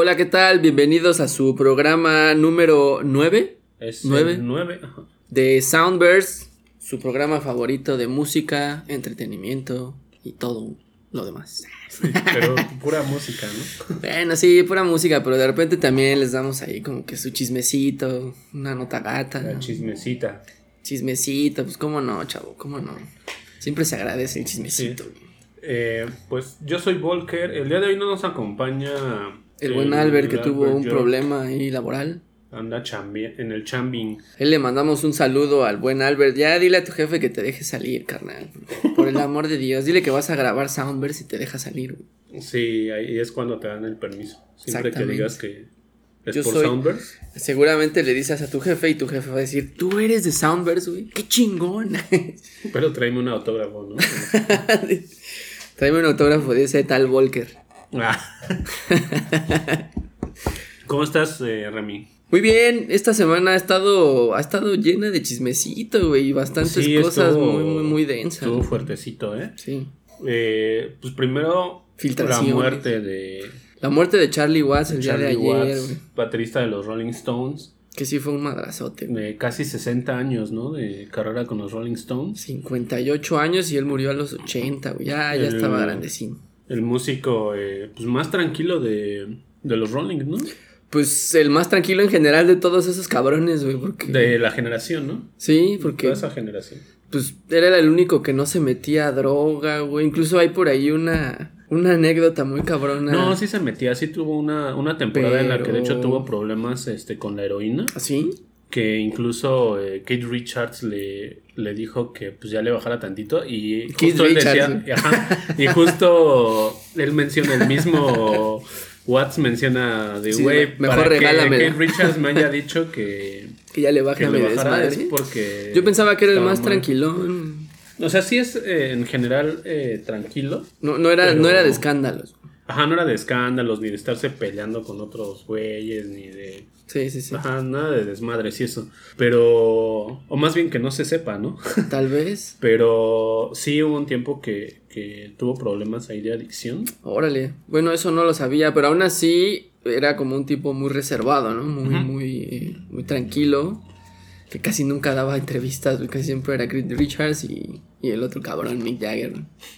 Hola, ¿qué tal? Bienvenidos a su programa número 9 Es ¿Nueve? el 9. ajá. de Soundburst, su programa favorito de música, entretenimiento y todo lo demás. Pero pura música, ¿no? Bueno, sí, pura música, pero de repente también les damos ahí como que su chismecito, una nota gata, La chismecita. chismecito, pues cómo no, chavo, cómo no. Siempre se agradece el chismecito. Eh, pues yo soy Volker. El día de hoy no nos acompaña. El buen Albert que tuvo un York. problema ahí laboral. Anda chambi- en el chambing. Él le mandamos un saludo al buen Albert. Ya dile a tu jefe que te deje salir, carnal. Por el amor de Dios. Dile que vas a grabar Soundburst y te deja salir. güey. Sí, ahí es cuando te dan el permiso. Siempre que digas que es Yo por soy-. Seguramente le dices a tu jefe y tu jefe va a decir, tú eres de Soundburst, güey. Qué chingón. Pero tráeme un autógrafo, ¿no? Tráeme un autógrafo de ese tal Volker. Ah. ¿Cómo estás, eh, Remy? Muy bien, esta semana ha estado, ha estado llena de chismecito, güey, y bastantes Sí, cosas estuvo- muy, muy, muy densas. Estuvo fuertecito, ¿eh? Sí. Eh, Pues primero, la muerte de La muerte de Charlie Watts el Charlie día de ayer, Watts, baterista de los Rolling Stones. que sí fue un madrazote. de casi 60 años, ¿no? De carrera con los Rolling Stones. 58 años y él murió a los 80, güey. Ya, ya El- estaba grandecín. El músico, eh, pues más tranquilo de, de los Rolling, ¿no? Pues el más tranquilo en general de todos esos cabrones, güey. Porque... De la generación, ¿no? Sí, porque Toda esa generación. pues era el único que no se metía a droga, güey. Incluso hay por ahí una, una anécdota muy cabrona. No, sí se metía, sí tuvo una, una temporada en la que de hecho tuvo problemas este, con la heroína. ¿Así? Que incluso eh, Kate Richards le, le dijo que pues ya le bajara tantito. Y Keith justo él Richards, decía. ajá, y justo él menciona el mismo. Watts menciona de Sí, güey, mejor regálamela". Kate Richards me haya dicho que, Que ya le baja que le bajara es porque Yo pensaba que era el más mal. tranquilón. O sea, sí es eh, en general eh, tranquilo. No, no, era, Pero- no era de escándalos. Ajá, no era de escándalos, ni de estarse peleando con otros güeyes, ni de... Sí, sí, sí. Ajá, nada de desmadres y eso. Pero... O más bien que no se sepa, ¿no? Tal vez. Pero sí hubo un tiempo que, que tuvo problemas ahí de adicción. Órale. Bueno, eso no lo sabía, pero aún así era como un tipo muy reservado, ¿no? Muy, muy, eh, muy tranquilo. Que casi nunca daba entrevistas, casi siempre era Chris Richards y, y el otro cabrón, Mick Jagger.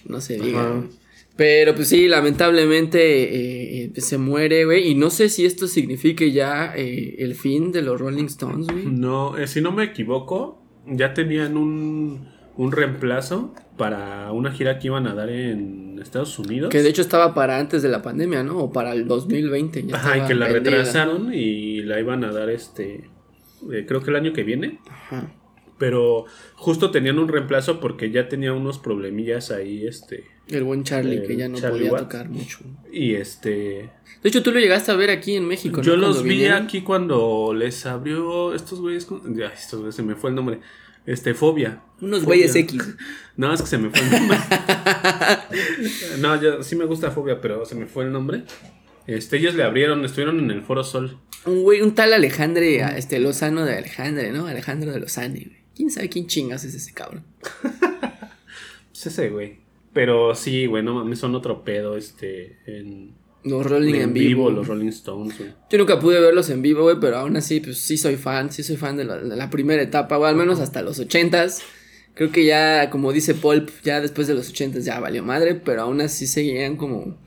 No se diga. Ajá. güey. Pero pues sí, lamentablemente eh, eh, se muere, güey. Y no sé si esto signifique ya eh, el fin de los Rolling Stones, güey. No, eh, si no me equivoco, ya tenían un, un reemplazo para una gira que iban a dar en Estados Unidos. Que de hecho estaba para antes de la pandemia, ¿no? O para el 2020. Ya Ajá, y que la vendida. retrasaron y la iban a dar este... creo que el año que viene. Ajá. Pero justo tenían un reemplazo porque ya tenía unos problemillas ahí, este. El buen Charlie, El que ya no Charlie podía tocar mucho. Y este. De hecho, tú lo llegaste a ver aquí en México. Yo los vi vinieron. aquí cuando les abrió estos güeyes. Ya, estos güeyes, se me fue el nombre. Este, Fobia. Unos Fobia. güeyes X. No, es que se me fue el nombre. no, yo sí me gusta Fobia, pero se me fue el nombre. Este, ellos le abrieron, estuvieron en el Foro Sol. Un güey, un tal Alejandre, este, Lozano de Alejandre, ¿no? Alejandro de Lozane, güey. ¿Quién sabe quién chingas es ese cabrón? Pues ese güey. Pero sí, güey, no mames, son otro pedo, este, en, Los Rolling en, vivo. los Rolling Stones, güey. Yo nunca pude verlos en vivo, güey, pero aún así, pues sí soy fan, sí soy fan de la, de la primera etapa, güey, al menos hasta los ochentas. Creo que ya, como dice Paul, ya después de los ochentas ya valió madre, pero aún así seguían como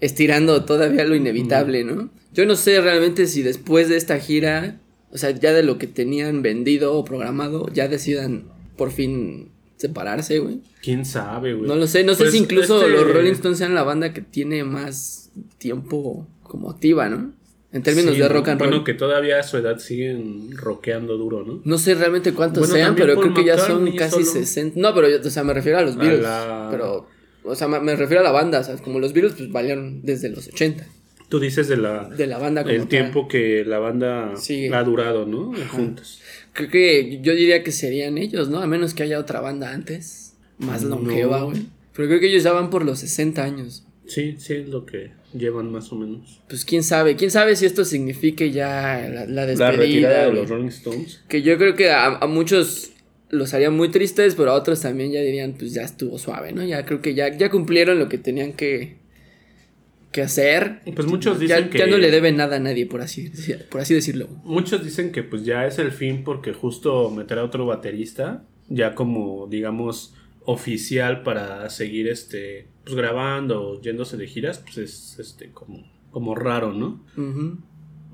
estirando todavía lo inevitable, ¿no? Yo no sé realmente si después de esta gira, o sea, ya de lo que tenían vendido o programado, ya decidan por fin separarse, güey. ¿Quién sabe, güey? No lo sé, no sé Pues, si incluso este- los Rolling Stones sean la banda que tiene más tiempo como activa, ¿no? En términos Sí, de rock and roll. Bueno, que todavía a su edad siguen rockeando duro, ¿no? No sé realmente cuántos Bueno, sean, pero creo que ya son casi solo. 60. No, pero yo, o sea, me refiero a los Beatles. la- Pero, o sea, me, refiero a la banda, o sea, como los Beatles pues valieron desde los 80. Tú dices de la De la banda como el tal. tiempo que la banda Sí. ha durado, ¿no? Juntos. Creo que yo diría que serían ellos, ¿no? A menos que haya otra banda antes, más No. longeva, güey. Pero creo que ellos ya van por los 60 años. Sí, sí es lo que llevan más o menos. Pues quién sabe, quién sabe si esto signifique ya la, la despedida. La retirada de los Rolling Stones. Que yo creo que a, a muchos los haría muy tristes, pero a otros también ya dirían, pues ya estuvo suave, ¿no? Ya creo que ya, ya cumplieron lo que tenían que, que hacer. Pues muchos Ya, dicen que. ya no le debe nada a nadie, por así, por así decirlo. Muchos dicen que pues ya es el fin porque justo meter a otro baterista, ya como digamos oficial para seguir este pues grabando o yéndose de giras, pues es este como, como raro, ¿no?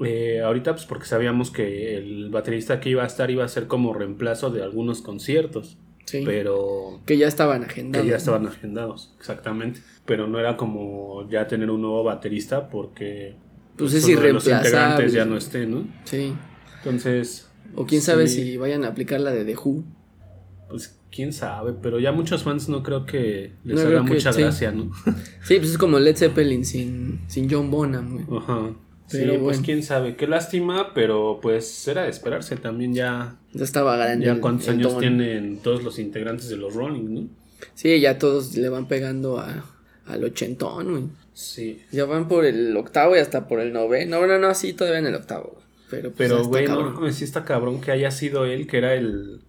Eh, ahorita pues porque sabíamos que el baterista que iba a estar iba a ser como reemplazo de algunos conciertos, Sí. pero que ya estaban que agendados. ya estaban agendados, exactamente. Pero no era como ya tener un nuevo baterista porque Pues es uno de los integrantes ya no esté, ¿no? Sí. Entonces, O quién sabe Sí. si vayan a aplicar la de The Who. pues quién sabe, pero ya muchos fans no creo que les No haga que- mucha sí. gracia, ¿no? Sí, pues es como Led Zeppelin sin, sin John Bonham, güey. Ajá. Sí, Pero pues bueno. quién sabe, qué lástima, pero pues era de esperarse también ya, Ya estaba grande. ya el- cuántos el años don. tienen todos los integrantes de los Rolling, ¿no? Sí, ya todos le van pegando a, al ochentón, güey. Sí. Ya van por el octavo y hasta por el noveno. No, no, no, sí, todavía en el octavo, güey. Pero, pues, Pero, güey, cabrón. no, sí está cabrón que haya sido él, que era el,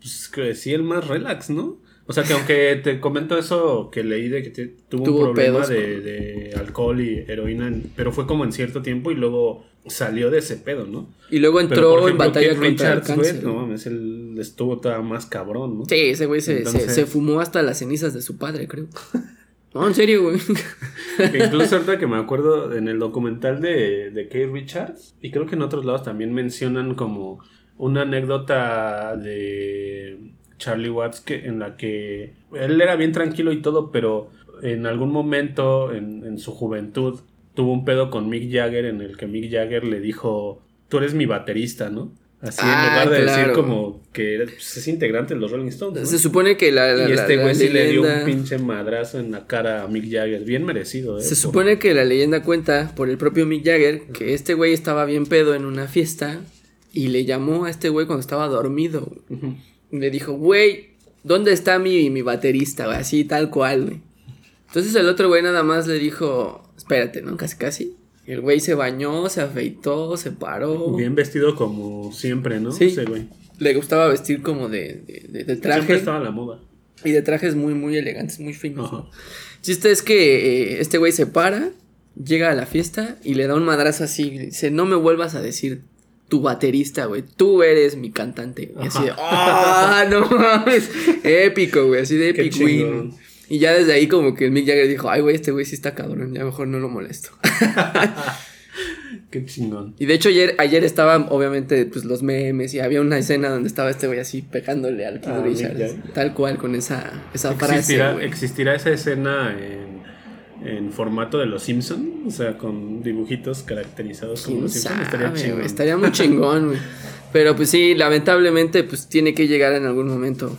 pues que sí, el más relax, ¿no? O sea, que aunque te comento eso que leí de que te- tuvo, Tuvo un problema de, de alcohol y heroína, en- pero fue como en cierto tiempo y luego salió de ese pedo, ¿no? Y luego Pero, entró en ejemplo, batalla Keith contra el Richards, güey, cáncer. no güey. mames, él estuvo todavía más cabrón, ¿no? Sí, ese güey se, se- Entonces- se fumó hasta las cenizas de su padre, creo. No, en serio, güey. Incluso ahorita que me acuerdo en el documental de, de Keith Richards, y creo que en otros lados también mencionan como una anécdota de Charlie Watts que, en la que él era bien tranquilo y todo, pero en algún momento en, en su juventud tuvo un pedo con Mick Jagger en el que Mick Jagger le dijo, tú eres mi baterista, ¿no? Así en Ah, lugar de decir como que pues, es integrante de los Rolling Stones. ¿no? Se supone que la, la- y este güey sí le dio un pinche madrazo en la cara a Mick Jagger, bien merecido, ¿eh? Se por- supone que la leyenda cuenta por el propio Mick Jagger que este güey estaba bien pedo en una fiesta y le llamó a este güey cuando estaba dormido. Y le dijo, güey, ¿dónde está mi, mi baterista? Así, tal cual, güey. Entonces el otro güey nada más le dijo, espérate, ¿no? Casi, casi. El güey se bañó, se afeitó, se paró. Bien vestido como siempre, ¿no? Sí. Ese güey. Le gustaba vestir como de, de, de- de traje. Siempre estaba la moda. Y de trajes muy, muy elegantes, muy finos. Chiste es que eh, este güey se para, llega a la fiesta y le da un madrazo así. y Dice, no me vuelvas a decir tu baterista, güey. Tú eres mi cantante. Y así de, ¡ah, no mames! Épico, güey. Así de Qué Epic Win. Y ya desde ahí como que el Mick Jagger dijo, ay, güey, este güey sí está cabrón. Ya mejor no lo molesto. Qué chingón. Y de hecho ayer, ayer estaban obviamente pues los memes y había una escena donde estaba este güey así pegándole al Keith Ah, Richards. Tal cual con esa, esa frase, ¿Existirá, existirá esa escena en, en formato de los Simpson? O sea, con dibujitos caracterizados como ¿Quién los Simpson. Estaría chingón. Estaría muy chingón, güey. Pero pues sí, lamentablemente, pues tiene que llegar en algún momento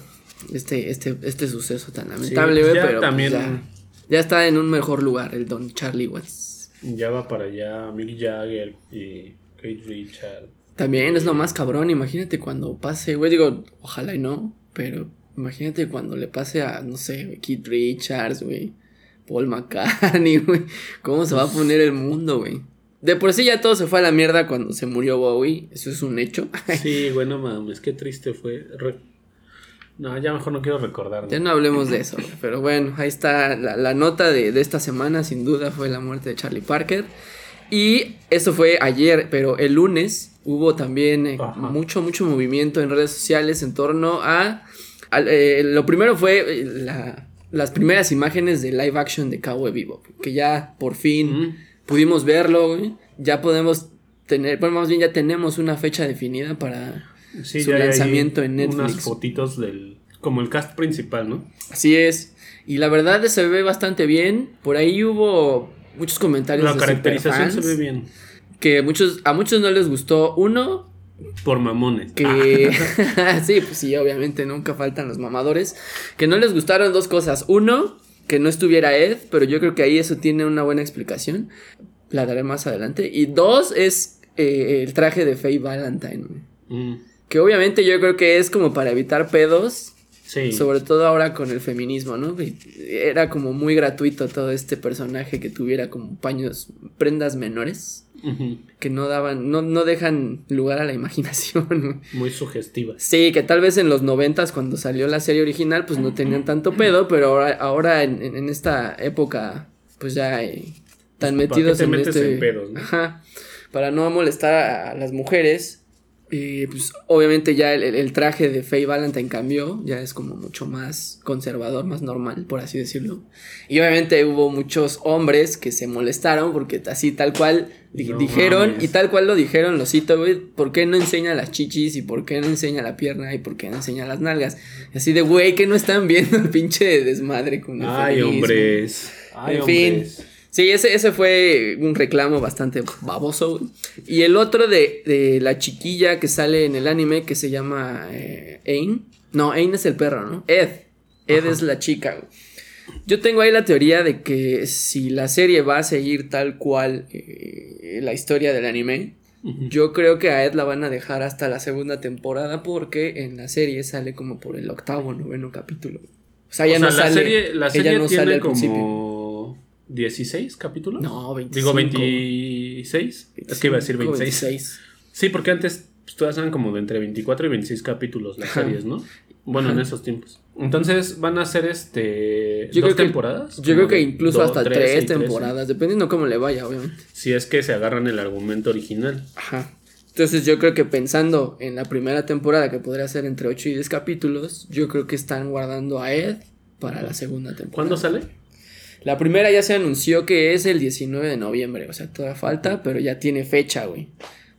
este, este, este suceso tan lamentable, güey. ya pero pues, ya, ya está en un mejor lugar el don Charlie Watts. Ya va para allá Mick Jagger y Kate Richard. También es lo más cabrón, imagínate cuando pase, güey, digo, ojalá y no, pero imagínate cuando le pase a, no sé, Keith Richards, güey, Paul McCartney, güey, cómo se va a poner el mundo, güey. De por sí ya todo se fue a la mierda cuando se murió Bowie, eso es un hecho. Sí, bueno, mames, qué triste fue. Re- No, ya mejor no quiero recordar. Ya no hablemos de eso, pero bueno, ahí está la, la nota de, de esta semana, sin duda fue la muerte de Charlie Parker. Y eso fue ayer, pero el lunes hubo también eh, mucho, mucho movimiento en redes sociales en torno a... al- eh, lo primero fue eh, la- las primeras imágenes de live action de Cowboy Bebop, que ya por fin Mm. pudimos verlo. Ya podemos tener, bueno, más bien ya tenemos una fecha definida para Sí, su lanzamiento en Netflix. Unas fotitos del. Como el cast principal, ¿no? Así es. Y la verdad se ve bastante bien. Por ahí hubo muchos comentarios La de caracterización se ve bien. Que muchos, a muchos no les gustó. Uno, Por mamones. que... sí, pues sí, obviamente nunca faltan los mamadores. Que no les gustaron dos cosas. Uno, que no estuviera Ed, pero yo creo que ahí eso tiene una buena explicación. La daré más adelante. Y dos, es eh, el traje de Faye Valentine. Mm, Que obviamente yo creo que es como para evitar pedos. Sí. Sobre todo ahora con el feminismo, ¿no? Era como muy gratuito todo este personaje que tuviera como paños, prendas menores, Ujú. que no daban, no, no dejan lugar a la imaginación. Muy sugestivas. Sí, que tal vez en los noventas cuando salió la serie original pues no tenían tanto pedo, pero ahora, ahora en, en- esta época pues ya eh, tan ¿Para qué metidos te en metes este... en pedos, no? Ajá, para no molestar a las mujeres. Y pues obviamente ya el, el- traje de Faye Valentine cambió, ya es como mucho más conservador, más normal, por así decirlo. Y obviamente hubo muchos hombres que se molestaron porque así tal cual di- No dijeron, mames. y tal cual lo dijeron, lo cito, güey, ¿por qué no enseña las chichis? ¿Y por qué no enseña la pierna? ¿Y por qué no enseña las nalgas? Así de, güey, que no están viendo el pinche desmadre con el Ay, feminismo? hombres. Ay, En fin. hombres. Sí, ese, ese fue un reclamo bastante baboso. Y el otro de, de la chiquilla que sale en el anime que se llama eh, Ain. No, Ain es el perro, ¿no? Ed. Ed Ajá. es la chica. Yo tengo ahí la teoría de que si la serie va a seguir tal cual eh, la historia del anime, yo creo que a Ed la van a dejar hasta la segunda temporada porque en la serie sale como por el octavo, noveno capítulo. O sea, ya no sea, la sale. serie, la ella no tiene sale al principio. Como 16 capítulos. No, 25. Digo 26. Es que iba a decir 26. 26. Sí, porque antes pues, todas eran como de entre 24 y 26 capítulos las series, ¿no? Bueno, en esos tiempos. Entonces van a ser este Yo dos creo que- temporadas. Yo creo que incluso dos, hasta tres temporadas, dependiendo cómo le vaya, obviamente. Si es que se agarran el argumento original. Ajá. Entonces yo creo que pensando en la primera temporada, que podría ser entre 8 y 10 capítulos, yo creo que están guardando a Ed para la segunda temporada. ¿Cuándo sale? La primera ya se anunció que es el 19 de noviembre, o sea, todavía falta, pero ya tiene fecha, güey.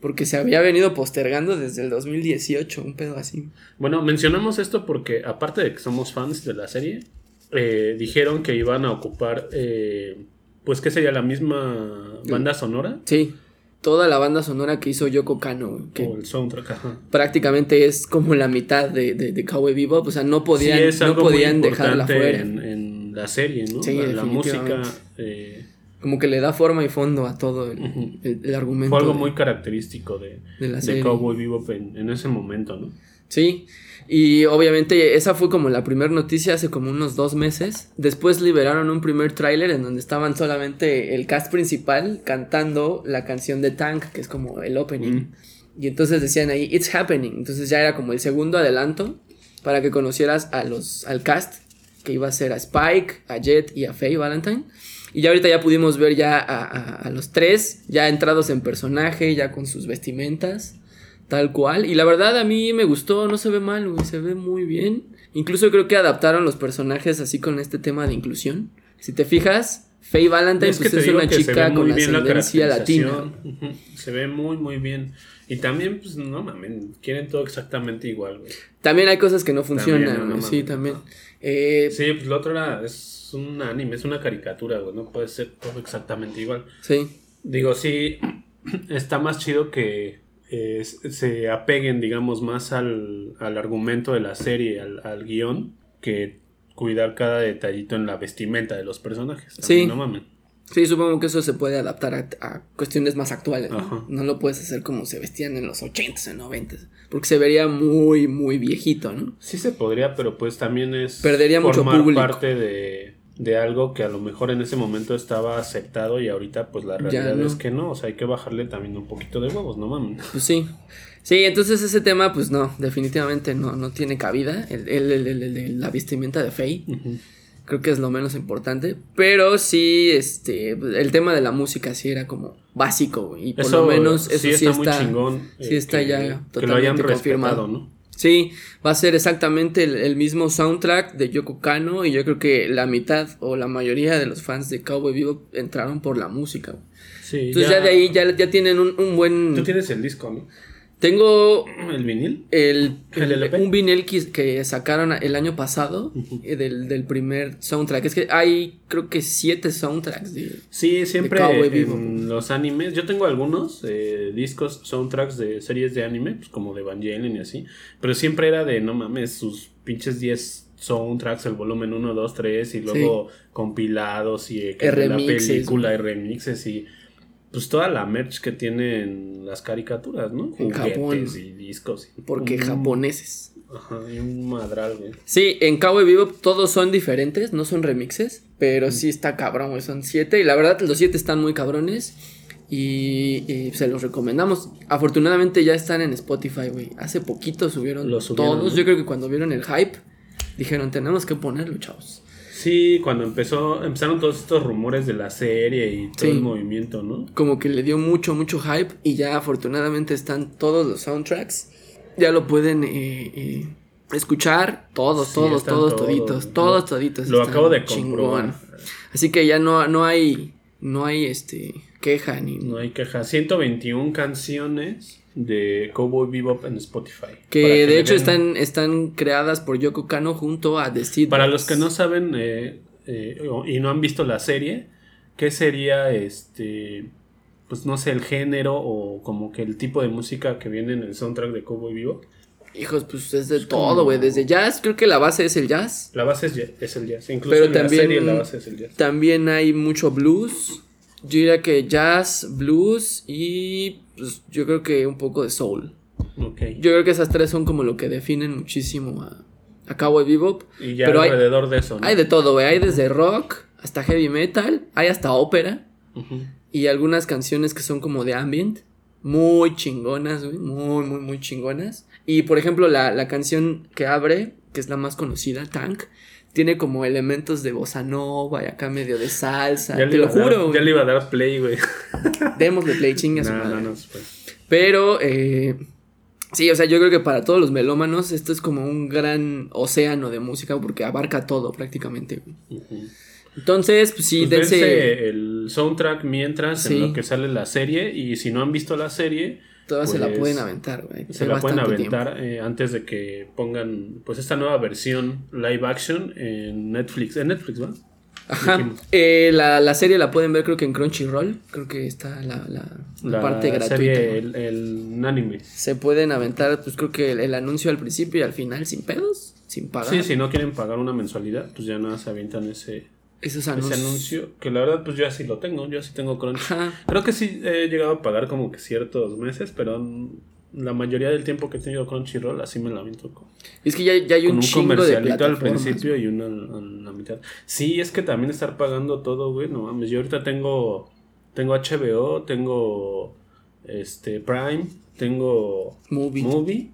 Porque se había venido postergando desde el 2018, un pedo así. Bueno, mencionamos esto porque aparte de que somos fans de la serie, eh, dijeron que iban a ocupar, eh, pues que sería la misma banda sonora Sí, toda la banda sonora que hizo Yoko Kano, que o el soundtrack. Ajá. prácticamente es como la mitad de, de, de Cowboy Bebop, o sea, no podían, sí, no podían dejarla fuera. En, en la serie, ¿no? Sí, la, la música eh, Como que le da forma y fondo a todo el, Ujú. el- el argumento. fue algo de- muy característico de, de la de. Cowboy Bebop en, en ese momento, ¿no? Sí, y obviamente esa fue como la primera noticia hace como unos dos meses. Después liberaron un primer tráiler en donde estaban solamente el cast principal cantando la canción de Tank, que es como el opening. Mm. Y entonces decían ahí, It's happening. Entonces ya era como el segundo adelanto para que conocieras a los, al cast, que iba a ser a Spike, a Jet y a Faye Valentine. Y ya ahorita ya pudimos ver ya a, a- a los tres, ya entrados en personaje, ya con sus vestimentas, tal cual. Y la verdad a mí me gustó, no se ve mal, güey, se ve muy bien. Incluso creo que adaptaron los personajes así con este tema de inclusión. Si te fijas, Faye Valentine pues, es una que se chica con bien la ascendencia latina. Se ve muy, muy bien. Y también, pues, no mames, quieren todo exactamente igual, güey. También hay cosas que no funcionan, También, no, sí, también. no. Eh, Sí, pues lo otro era, es un anime, es una caricatura, güey, no puede ser todo exactamente igual. sí. Digo, sí, está más chido que eh, se apeguen, digamos, más al, al argumento de la serie, al, al guion, que cuidar cada detallito en la vestimenta de los personajes. También, Sí. No mames. Sí, supongo que eso se puede adaptar a, a cuestiones más actuales. ¿no? No lo puedes hacer como se vestían en los 80s, en 90s. Porque se vería muy, muy viejito, ¿no? Sí se podría, pero pues también es Perdería mucho formar público. parte de, de algo que a lo mejor en ese momento estaba aceptado y ahorita pues la realidad no. es que no, o sea, hay que bajarle también un poquito de huevos, no mames. Pues sí. Sí, entonces ese tema, pues no, definitivamente no, no tiene cabida. El, el- el- el- el de la vestimenta de Faye. Ujú. Creo que es lo menos importante. Pero sí, este, el tema de la música sí era como básico, güey, Y por Eso lo menos eso sí sí está, está, muy chingón. sí eh, está que, ya que lo totalmente hayan confirmado. ¿no? Sí, va a ser exactamente el, el mismo soundtrack de Yoko Kano y yo creo que la mitad o la mayoría de los fans de Cowboy Vivo entraron por la música. güey. Sí, Entonces ya, de ahí ya, ya tienen un, un buen... Tú tienes el disco, ¿no? Tengo El vinil. el, ¿El el- LP? un vinil que, que sacaron el año pasado eh, del, del primer soundtrack. Es que hay creo que siete soundtracks. de- Sí, siempre en Bebop. los animes. Yo tengo algunos eh, discos, soundtracks de series de anime, pues como de Evangelion y así. Pero siempre era de, no mames, sus pinches 10 soundtracks, el volumen 1, 2, 3 y luego compilados y eh, la remixes, película y remixes y pues toda la merch que tienen las caricaturas, ¿no? En Japón. y discos. y Porque un- japoneses. Ajá, y un madral, güey. Sí, en Cowboy Vivo todos son diferentes, no son remixes, pero sí está cabrón, güey, son siete y la verdad los siete están muy cabrones y, y se los recomendamos. Afortunadamente ya están en Spotify, güey. Hace poquito subieron, Los subieron, todos, ¿no? yo creo que cuando vieron el hype dijeron tenemos que ponerlo, chavos. Sí, cuando empezó, empezaron todos estos rumores de la serie y todo Sí. el movimiento, ¿no? Como que le dio mucho, mucho hype y ya afortunadamente están todos los soundtracks. Ya lo pueden eh, eh, escuchar todos, Sí, todos, todos, toditos, todos, toditos. Lo acabo de chingón. comprobar. Así que ya no, no hay, no hay este queja ni No hay queja. 121 canciones de Cowboy Bebop en Spotify. que de hecho den- están, están creadas por Yoko Kano junto a The Seed Para los que no saben eh, eh, y no han visto la serie, ¿qué sería este... Pues no sé, el género o como que el tipo de música que viene en el soundtrack de Cowboy Bebop. Hijos, pues es de todo, güey. Desde jazz, creo que la base es el jazz. La base es, es el jazz. Incluso Pero en también- la serie la base es el jazz. También hay mucho blues. Yo diría que jazz, blues y pues, yo creo que un poco de soul. Ok. Yo creo que esas tres son como lo que definen muchísimo a, a Cowboy Bebop. Y ya Pero hay, alrededor de eso, ¿no? hay de todo, güey. Hay desde rock hasta heavy metal. Hay hasta ópera. Y algunas canciones que son como de ambient. Muy chingonas, güey. Muy, muy, muy chingonas. Y por ejemplo, la, la canción que abre, que es la más conocida, Tank, tiene como elementos de bossa nova y acá medio de salsa. Ya Te lo dar- juro, Ya le iba a dar play, güey. Démosle play chinga su No, no, no. pues. Pero, eh, sí, o sea, yo creo que para todos los melómanos esto es como un gran océano de música porque abarca todo prácticamente. Entonces, pues sí, Pues dense... dense el soundtrack mientras Sí. en lo que sale la serie y si no han visto la serie Todas se la pues, pueden aventar, güey. se la pueden aventar eh, antes de que pongan pues esta nueva versión live action en Netflix en Netflix ¿va? Ajá. Eh, la, la serie la pueden ver creo que en Crunchyroll. Creo que está la, la, parte gratuita. serie el, el anime Se pueden aventar, pues creo que el, el anuncio al principio y al final sin pedos, sin pagar. sí si no quieren pagar una mensualidad pues ya nada se avientan ese Esos ese anuncio que la verdad pues yo así lo tengo yo así tengo Crunch Ajá. creo que sí he llegado a pagar como que ciertos meses pero la mayoría del tiempo que he tenido Crunchyroll así me la aviento con- es que ya, ya hay un, un chingo de comercialito al plataformas. principio y uno en la mitad. Sí, es que también estar pagando todo, güey, no mames. Yo ahorita tengo tengo HBO, tengo este Prime, tengo Movie. Movie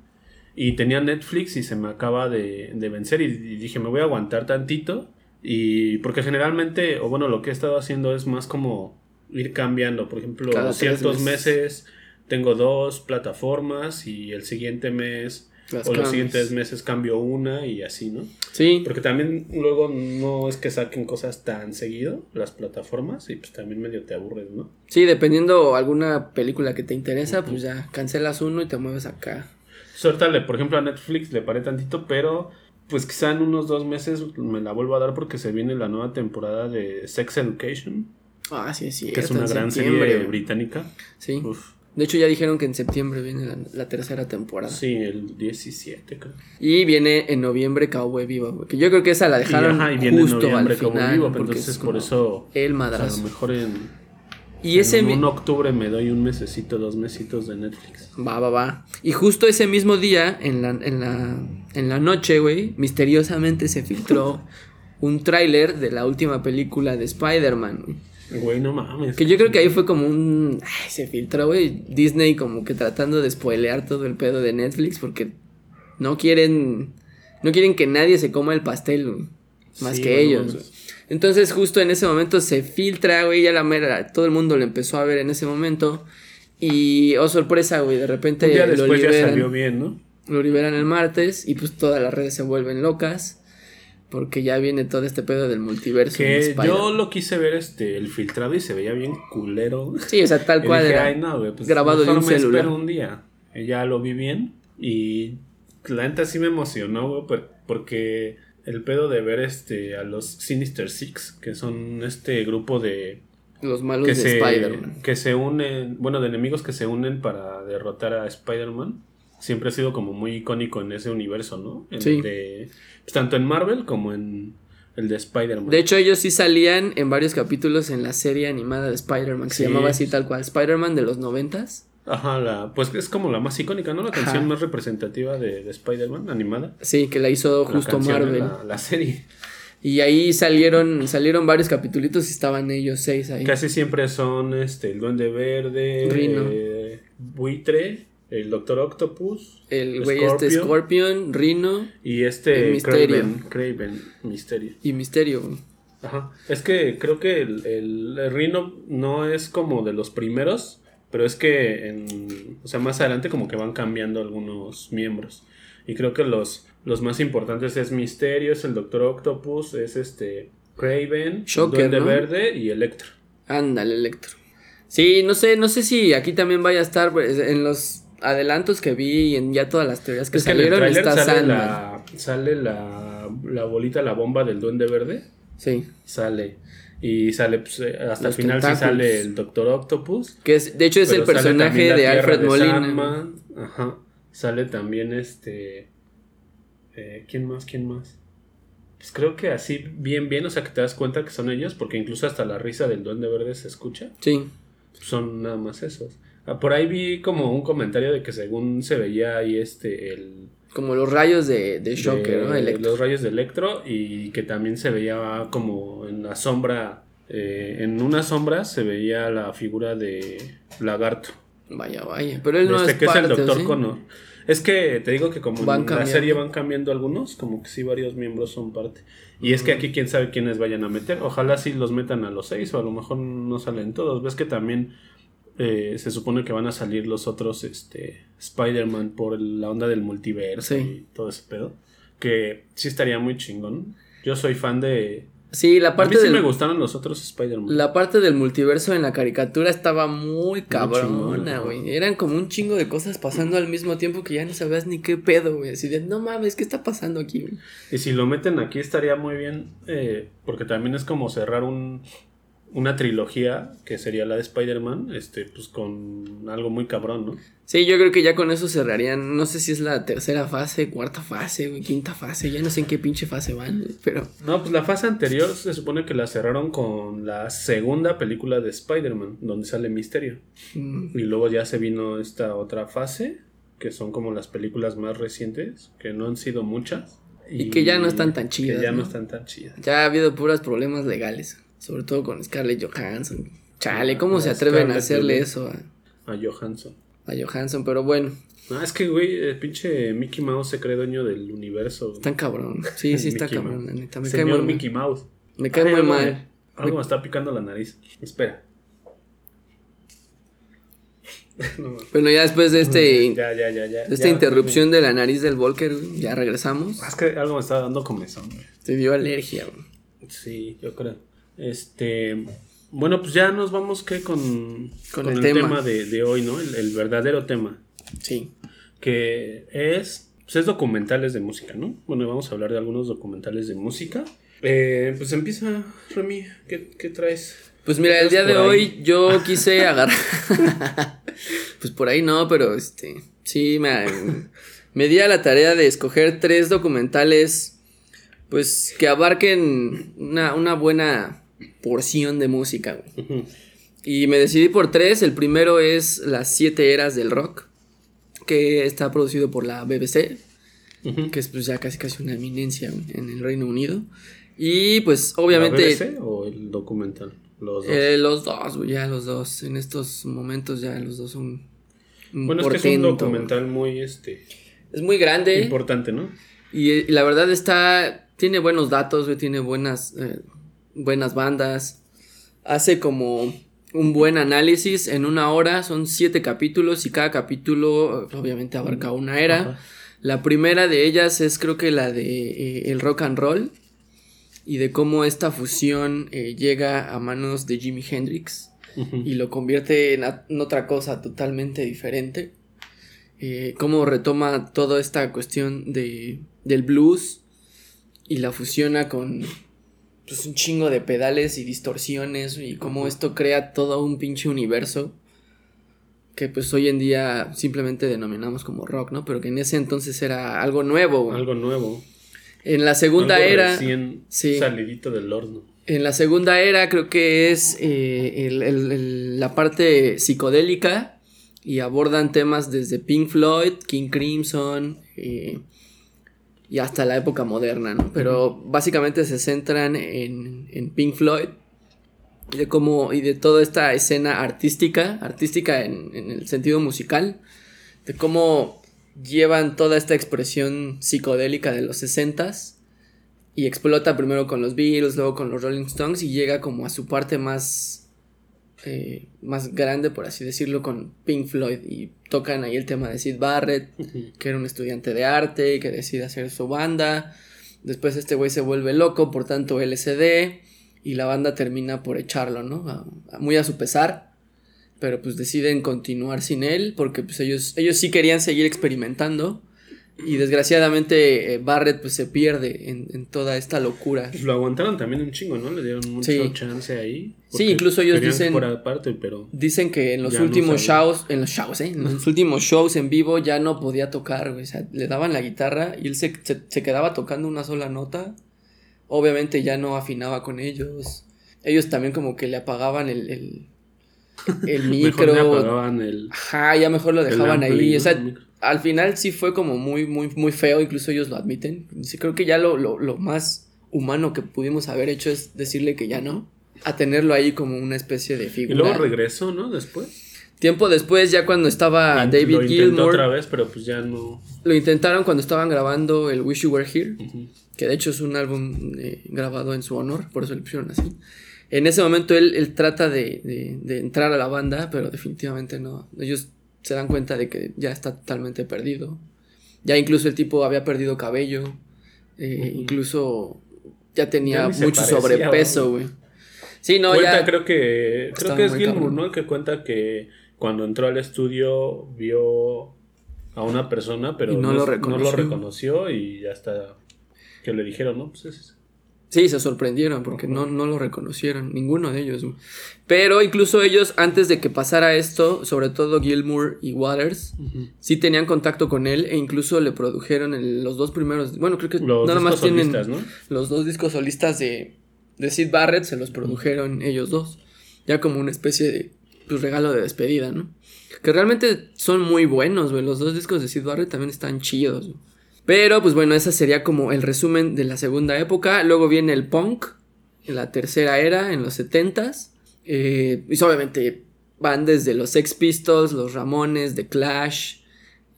y tenía Netflix y se me acaba de, de vencer y, y dije, me voy a aguantar tantito y porque generalmente o bueno, lo que he estado haciendo es más como ir cambiando, por ejemplo, Cada ciertos meses. meses tengo dos plataformas y el siguiente mes Las o los siguientes meses cambio una y así, ¿no? Sí. Porque también luego no es que saquen cosas tan seguido las plataformas y pues también medio te aburres, ¿no? Sí, dependiendo alguna película que te interesa, pues ya cancelas uno y te mueves acá. Suéltale, por ejemplo, a Netflix le paré tantito, pero pues quizá en unos dos meses me la vuelvo a dar porque se viene la nueva temporada de Sex Education, Ah, sí, sí. que es una gran serie británica. Sí. Uf, De hecho, ya dijeron que en septiembre viene la, la tercera temporada. sí, el 17 creo. Y viene en noviembre Cowboy Viva, güey, que yo creo que esa la dejaron y, ajá, y viene en justo al final. vivo, porque entonces es por eso El pues, a lo madrazo. mejor en, y ese en un octubre me doy un mesecito, dos mesitos de Netflix. Va, va, va. Y justo ese mismo día, en la, en la, en la noche, güey, misteriosamente se filtró un tráiler de la última película de Spider-Man, güey. No mames. Que yo creo que ahí fue como un... Ay, se filtró, güey. Disney como que tratando de spoilear todo el pedo de Netflix porque no quieren... No quieren que nadie se coma el pastel, güey. Más Sí, que ellos, mames. Entonces justo en ese momento se filtra, güey, ya la mera... Todo el mundo lo empezó a ver en ese momento. Y, oh sorpresa, güey, de repente Un día lo después ya salió bien, ¿no? Lo liberan el martes y pues todas las redes se vuelven locas. Porque ya viene todo este pedo del multiverso. Que yo lo quise ver este el filtrado y se veía bien culero. Sí, o sea, tal cual. dije, era "Ay, no, güey, pues grabado de un me celular. espero un día. Ya lo vi bien y la neta sí me emocionó, por- porque el pedo de ver este a los Sinister Six, que son este grupo de Los malos que de Spider-Man. que se unen, bueno, de enemigos que se unen para derrotar a Spider-Man. Siempre ha sido como muy icónico en ese universo, ¿no? En Sí. de- pues, tanto en Marvel como en el de Spider-Man. De hecho, ellos sí salían en varios capítulos en la serie animada de Spider-Man, que se llamaba así tal cual, Spider-Man de los noventas. Ajá, la, pues es como la más icónica, ¿no? La Ajá. canción más representativa de, de Spider-Man, animada. Sí, que la hizo La justo canción, Marvel. La, la serie. Y ahí salieron, salieron varios capítulos y estaban ellos seis ahí. Casi siempre son este el Duende Verde, Rino. eh, Buitre el Doctor Octopus, El güey este Scorpio. Scorpion, Rhino y este Misterio. Craven, Craven, Misterio. y Misterio. güey. Ajá. Es que creo que el, el, el Rhino no es como de los primeros, pero es que en, o sea, más adelante como que van cambiando algunos miembros. Y creo que los, los más importantes es Misterio, es el Doctor Octopus, es este Craven, Shocker, Duende ¿no? Verde y Electro. Ándale, Electro. Sí, no sé, no sé si aquí también vaya a estar pues, en los adelantos que vi y en ya todas las teorías que Es que en el salieron está sale, Sandman. la, sale la, la bolita, la bomba del Duende Verde. Sí. Sale. Y sale, pues, eh, hasta Los el final sí sale el Doctor Octopus. Que es, de hecho es el personaje de Alfred de Molina. Sandman, Ajá. Sale también este. eh, ¿Quién más? ¿Quién más? Pues creo que así, bien, bien, o sea que te das cuenta que son ellos, porque incluso hasta la risa del Duende Verde se escucha. Sí. Son nada más esos. Por ahí vi como un comentario de que según se veía ahí este. El, Como los rayos de, de Shocker, de ¿no? Electro. Los rayos de Electro y que también se veía como en la sombra. eh, en una sombra se veía la figura de Lagarto. Vaya, vaya. Pero él no este es que parte, es el Doctor ¿sí? Connor. Es que te digo que como Van en la cambiando. serie van cambiando algunos, como que sí varios miembros son parte. Y es que aquí quién sabe quiénes vayan a meter. Ojalá sí los metan a los seis o a lo mejor no salen todos. Ves que también eh, se supone que van a salir los otros este, Spider-Man por la onda del multiverso Sí. y todo ese pedo. Que sí estaría muy chingón. Yo soy fan de... Sí, la A mí parte sí me gustaron los otros Spider-Man. la parte del multiverso en la caricatura estaba muy cabrona, güey. Eran como un chingo de cosas pasando al mismo tiempo que ya no sabías ni qué pedo, güey. Así de, no mames, ¿qué está pasando aquí, güey? Y si lo meten aquí estaría muy bien, eh, porque también es como cerrar un, una trilogía, que sería la de Spider-Man, este, pues con algo muy cabrón, ¿no? Sí, yo creo que ya con eso cerrarían. No sé si es la tercera fase, cuarta fase, quinta fase. Ya no sé en qué pinche fase van, pero. No, pues la fase anterior se supone que la cerraron con la segunda película de Spider-Man, donde sale Misterio. mm, Y luego ya se vino esta otra fase, que son como las películas más recientes, que no han sido muchas. Y que ya no están tan chidas, Que ya no, ¿no? están tan chidas. Ya ha habido puras problemas legales. Sobre todo con Scarlett Johansson. Chale, Ah, ¿cómo se atreven a hacerle eso a, A Johansson. a Johansson? Pero bueno, Ah, es que, güey, el pinche Mickey Mouse se cree dueño del universo. están cabrón. Sí, sí, está Mickey cabrón, la neta. Me cae Señor muy Mickey mal. Mouse. Me cae Ay, muy algo mal. me- Algo me está picando la nariz. Espera. No, no. Bueno, ya después de este. ya, ya, ya, ya. de esta ya, interrupción de la nariz del Volker, güey, ya regresamos. Es que algo me está dando comezón, güey. Te dio alergia, güey. Sí, yo creo. Este. Bueno, pues ya nos vamos ¿qué? con, Con con el tema. tema, de, de hoy, ¿no? El, el verdadero tema. Sí. Que es. Pues es documentales de música, ¿no? Bueno, vamos a hablar de algunos documentales de música. Eh, pues empieza, Remy. ¿Qué, qué traes? Pues mira, el ¿Qué día de hoy yo quise agarrar. pues por ahí no, pero este. Sí, me, me di a la tarea de escoger tres documentales. Pues que abarquen una, una buena porción de música. güey. Y me decidí por tres. El primero es Las siete eras del rock. Que está producido por la BBC. Que es pues ya casi casi una eminencia en el Reino Unido. Y pues ¿La obviamente. BBC o el documental? Los dos. Eh, los dos, güey, ya los dos. En estos momentos ya los dos son. bueno, es que es un documental muy este. Es muy grande. importante, ¿no? Y, y la verdad está. Tiene buenos datos, güey. Tiene buenas. eh, buenas bandas. Hace como un buen análisis en una hora. Son siete capítulos. Y cada capítulo, obviamente, abarca una era. Ajá. La primera de ellas es creo que la de eh, el rock and roll y de cómo esta fusión eh, llega a manos de Jimi Hendrix y lo convierte en otra cosa totalmente diferente. Eh, cómo retoma toda esta cuestión de, del blues y la fusiona con pues, un chingo de pedales y distorsiones y cómo esto crea todo un pinche universo que pues hoy en día simplemente denominamos como rock, ¿no? Pero que en ese entonces era algo nuevo. güey. Algo nuevo. En la segunda Algo era... Recién sí. salidito del horno. En la segunda era creo que es eh, el- el- el- la parte psicodélica y abordan temas desde Pink Floyd, King Crimson eh, y hasta la época moderna, ¿no? Pero básicamente se centran en, en Pink Floyd y de cómo y de toda esta escena artística, artística en, en el sentido musical, de cómo llevan toda esta expresión psicodélica de los 60s y explota primero con los Beatles, luego con los Rolling Stones y llega como a su parte más eh, más grande, por así decirlo, con Pink Floyd y tocan ahí el tema de Sid Barrett, que era un estudiante de arte y que decide hacer su banda. Después este güey se vuelve loco, por tanto LSD, y la banda termina por echarlo, ¿no? muy a su pesar pero pues deciden continuar sin él porque pues ellos, ellos sí querían seguir experimentando y desgraciadamente eh, Barrett pues se pierde en, toda esta locura. Pues lo aguantaron también un chingo, ¿no? Le dieron mucho chance ahí. Sí, incluso ellos dicen pero dicen que en los últimos shows, en los shows, ¿eh? En los últimos shows en vivo ya no podía tocar, o sea, le daban la guitarra y él se, se quedaba tocando una sola nota. Obviamente ya no afinaba con ellos. Ellos también como que le apagaban el el micro. Mejor el, Ajá, ya mejor lo dejaban ahí. O sea, al final sí fue como muy, muy, muy feo, incluso ellos lo admiten. Sí, creo que ya lo, lo, lo más humano que pudimos haber hecho es decirle que ya no. A tenerlo ahí como una especie de figura. Y luego regresó, ¿no? Después. Tiempo después, ya cuando estaba David lo Gilmour. otra vez, pero pues ya no. Lo intentaron cuando estaban grabando el Wish You Were Here. Que de hecho es un álbum eh, grabado en su honor, por eso le pusieron así. En ese momento él, trata de, entrar a la banda, pero definitivamente no. Ellos se dan cuenta de que ya está totalmente perdido. Ya incluso el tipo había perdido cabello. Eh, incluso ya tenía mucho sobrepeso, güey. Sí, no, cuenta, creo que creo que es Gilmour, ¿no? El que cuenta que cuando entró al estudio vio a una persona, pero no, lo, reconoció. y ya está que le dijeron, ¿no? Pues es Sí, se sorprendieron porque no, no lo reconocieron, ninguno de ellos. Pero incluso ellos, antes de que pasara esto, sobre todo Gilmour y Waters, sí tenían contacto con él e incluso le produjeron los dos primeros. Bueno, creo que nada más tienen los dos discos solistas de, de Sid Barrett, se los produjeron ellos dos. Ya como una especie de pues, regalo de despedida, ¿no? Que realmente son muy buenos, güey. Los dos discos de Sid Barrett también están chidos. Pero pues bueno, ese sería como el resumen de la segunda época. Luego viene el punk, en la tercera era, en los setentas. Eh, y obviamente van desde los Sex Pistols, los Ramones, The Clash.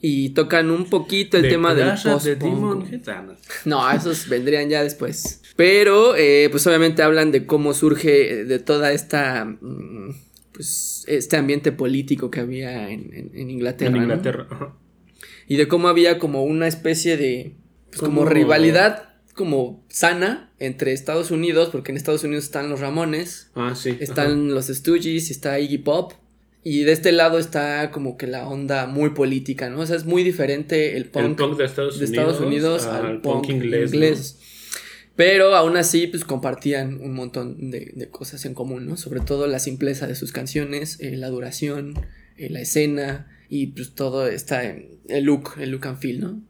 Y tocan un poquito el tema del post-punk. No, esos vendrían ya después. Pero, eh, pues obviamente hablan de cómo surge de toda esta... Mm, pues este ambiente político que había en, Inglaterra. En Inglaterra, y de cómo había como una especie de pues, como rivalidad como sana entre Estados Unidos, porque en Estados Unidos están los Ramones, ah, sí, están los Stooges, está Iggy Pop, y de este lado está como que la onda muy política, ¿no? O sea, es muy diferente el punk, de, Estados, Unidos al, punk, inglés. Pero aún así, pues compartían un montón de, cosas en común, ¿no? Sobre todo la simpleza de sus canciones, eh, la duración, eh, la escena, y pues todo está en el look, el look and feel, ¿no?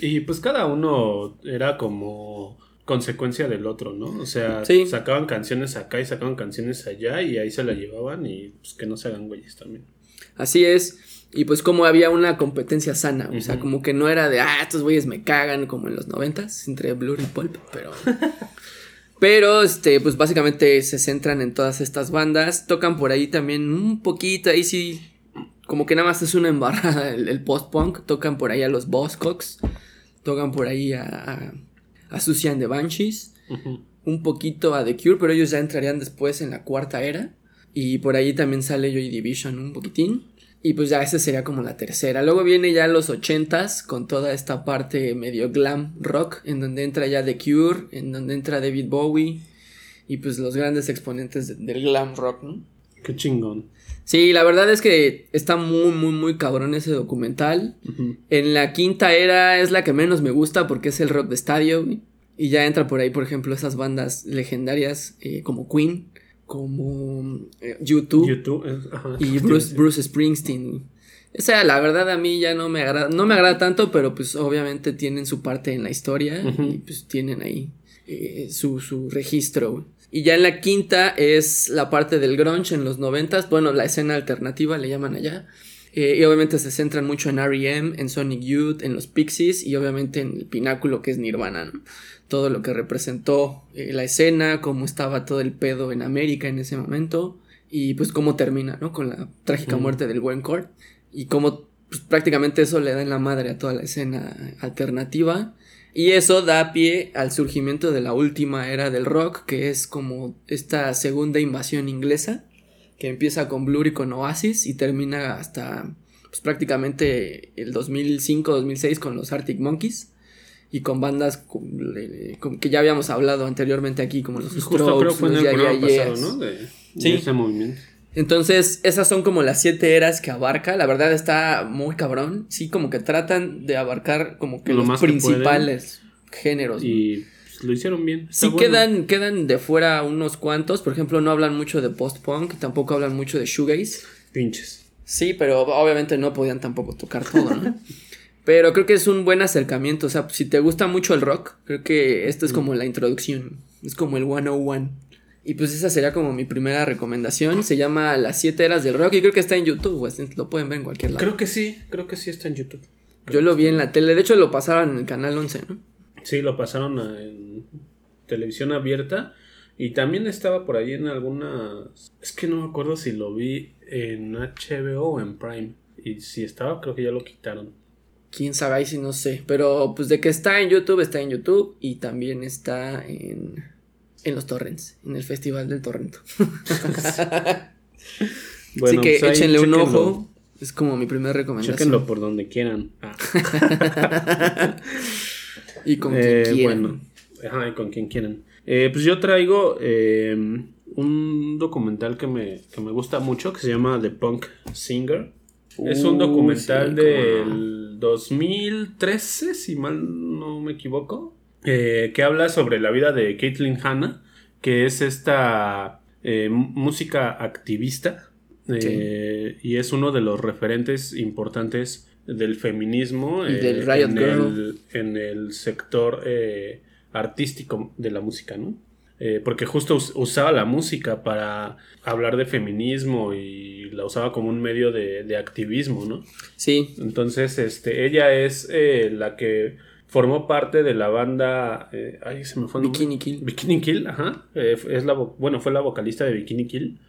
Y pues cada uno era como consecuencia del otro, ¿no? O sea, sacaban canciones acá y sacaban canciones allá y ahí se la llevaban y pues que no se hagan güeyes también. Así es. Y pues como había una competencia sana, o sea, como que no era de, ah, estos güeyes me cagan como en los noventas, entre Blur y Pulp, pero... pero, este, pues básicamente se centran en todas estas bandas, tocan por ahí también un poquito, ahí sí como que nada más es una embarrada el, post-punk. Tocan por ahí a los Buzzcocks. Tocan por ahí a, a, Susan de Banshees. Un poquito a The Cure, pero ellos ya entrarían después en la cuarta era. Y por ahí también sale Joy Division un poquitín. Y pues ya esa sería como la tercera. Luego viene ya los ochentas con toda esta parte medio glam rock. En donde entra ya The Cure. En donde entra David Bowie. Y pues los grandes exponentes del glam rock, ¿no? Qué chingón. Sí, la verdad es que está muy, muy, muy cabrón ese documental. En la quinta era es la que menos me gusta porque es el rock de estadio. Y ya entra por ahí, por ejemplo, esas bandas legendarias eh, como Queen, como eh, YouTube, y Bruce, Bruce Springsteen. O sea, la verdad a mí ya no me agrada, no me agrada tanto, pero pues obviamente tienen su parte en la historia y pues tienen ahí eh, su, su registro. Y ya en la quinta es la parte del grunge en los noventas, bueno, la escena alternativa le llaman allá. Eh, y obviamente se centran mucho en R.E.M., en Sonic Youth, en los Pixies y obviamente en el pináculo que es Nirvana, Todo lo que representó eh, la escena, cómo estaba todo el pedo en América en ese momento y pues cómo termina, ¿no? Con la trágica muerte del buen y cómo pues, prácticamente eso le da en la madre a toda la escena alternativa. Y eso da pie al surgimiento de la última era del rock, que es como esta segunda invasión inglesa, que empieza con Blur y con Oasis y termina hasta pues, prácticamente el 2005-2006 con los Arctic Monkeys y con bandas que ya habíamos hablado anteriormente aquí, como los Justo creo fue en el programa pasado, ¿no? De, sí. ese movimiento. Entonces, esas son como las siete eras que abarca. La verdad está muy cabrón. Sí, como que tratan de abarcar como que los principales géneros. Y pues, lo hicieron bien. sí, quedan, quedan de fuera unos cuantos. Por ejemplo, no hablan mucho de post-punk, tampoco hablan mucho de shoegaze. Pinches. Sí, pero obviamente no podían tampoco tocar todo, ¿no? pero creo que es un buen acercamiento. O sea, si te gusta mucho el rock, creo que esto es mm. como la introducción. Es como el 101. Y pues esa sería como mi primera recomendación. Se llama Las siete eras del rock y creo que está en YouTube, Lo pueden ver en cualquier lado. Creo que sí, creo que sí está en YouTube. Yo lo vi en la tele. De hecho, lo pasaron en el canal 11, ¿no? Sí, lo pasaron en televisión abierta. Y también estaba por ahí en algunas. Es que no me acuerdo si lo vi en HBO o en Prime. Y si estaba, creo que ya lo quitaron. Quién sabe, ahí sí no sé. Pero pues de que está en YouTube, está en YouTube. Y también está en en los torrents, en el Festival del Torrento. Así que pues échenle un ojo. Es como mi primera recomendación. Chéquenlo por donde quieran. Ah. y con quien eh, quieran. Bueno, ajá, y con quien quieran. Eh, pues yo traigo eh, un documental que me, que me gusta mucho que se llama The Punk Singer. es un documental del 2013, si mal no me equivoco. Eh, que habla sobre la vida de Caitlyn Hanna, que es esta eh, música activista eh, y es uno de los referentes importantes del feminismo del Riot en, Girl. El, en el sector artístico de la música, ¿no? porque justo usaba la música para hablar de feminismo y la usaba como un medio de, de activismo, ¿no? Sí. Entonces, este, ella es la que formó parte de la banda. Eh, ay, se me fue Bikini Kill. Bikini Kill, ajá. Eh, es la, bueno, fue la vocalista de Bikini Kill.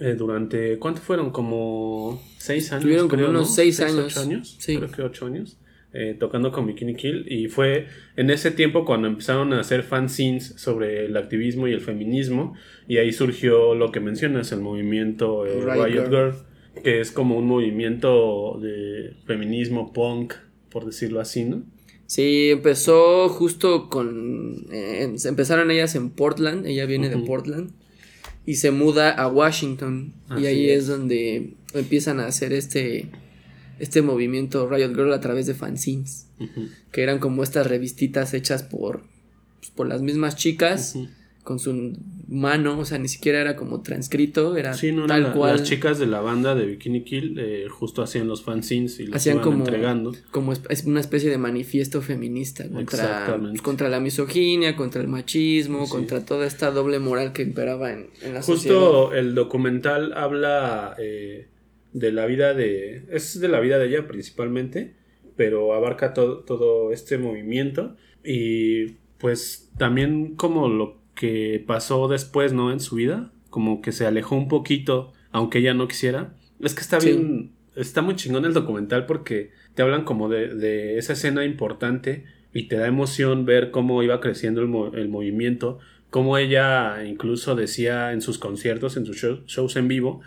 Eh, durante. ¿Cuánto fueron? Como seis años. Tuvieron como unos seis, años. Ocho años. Sí. Creo que ocho años. tocando con Bikini Kill. Y fue en ese tiempo cuando empezaron a hacer fanzines sobre el activismo y el feminismo. Y ahí surgió lo que mencionas, el movimiento Riot, Girl. Que es como un movimiento de feminismo punk, por decirlo así, ¿no? Sí, empezó justo con... empezaron ellas en Portland, ella viene de Portland, y se muda a Washington, y ahí es. donde empiezan a hacer este, este movimiento Riot Girl a través de fanzines, que eran como estas revistitas hechas por, pues, por las mismas chicas con su mano, o sea, ni siquiera era como transcrito, era tal cual. Las chicas de la banda de Bikini Kill eh, justo hacían los fanzines y los hacían iban como, entregando. Como es una especie de manifiesto feminista contra, contra la misoginia, contra el machismo, contra toda esta doble moral que imperaba en, la sociedad. Justo el documental habla eh, de la vida de. Es de la vida de ella principalmente, pero abarca todo, todo este movimiento y pues también como lo que pasó después, ¿no? En su vida, como que se alejó un poquito, aunque ella no quisiera. Es que está bien, está muy chingón el documental porque te hablan como de, de, esa escena importante y te da emoción ver cómo iba creciendo el, el movimiento, cómo ella incluso decía en sus conciertos, en sus shows en vivo,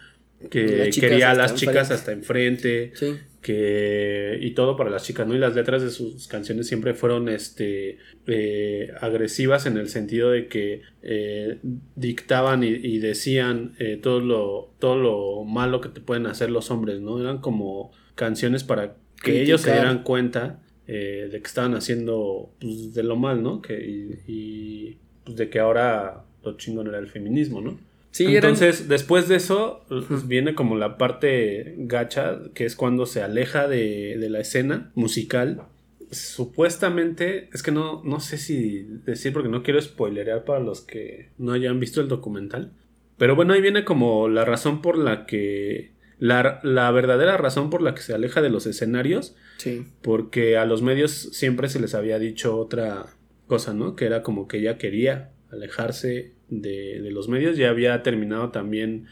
que quería a las chicas hasta enfrente, que y todo para las chicas, ¿no? Y las letras de sus canciones siempre fueron este eh, agresivas en el sentido de que eh, dictaban y, decían eh, todo lo todo lo malo que te pueden hacer los hombres, ¿no? Eran como canciones para que ellos se dieran cuenta de que estaban haciendo pues, de lo mal, ¿no? Que, y, pues, de que ahora lo chingón era el feminismo, ¿no? Entonces, después de eso, pues, viene como la parte gacha, que es cuando se aleja de, la escena musical. Supuestamente, es que no, no sé si decir porque no quiero spoilerear para los que no hayan visto el documental. Pero bueno, ahí viene como la razón por la que. La, la verdadera razón por la que se aleja de los escenarios. Sí. Porque a los medios siempre se les había dicho otra cosa, ¿no? Que era como que ella quería alejarse de, los medios. Ya había terminado también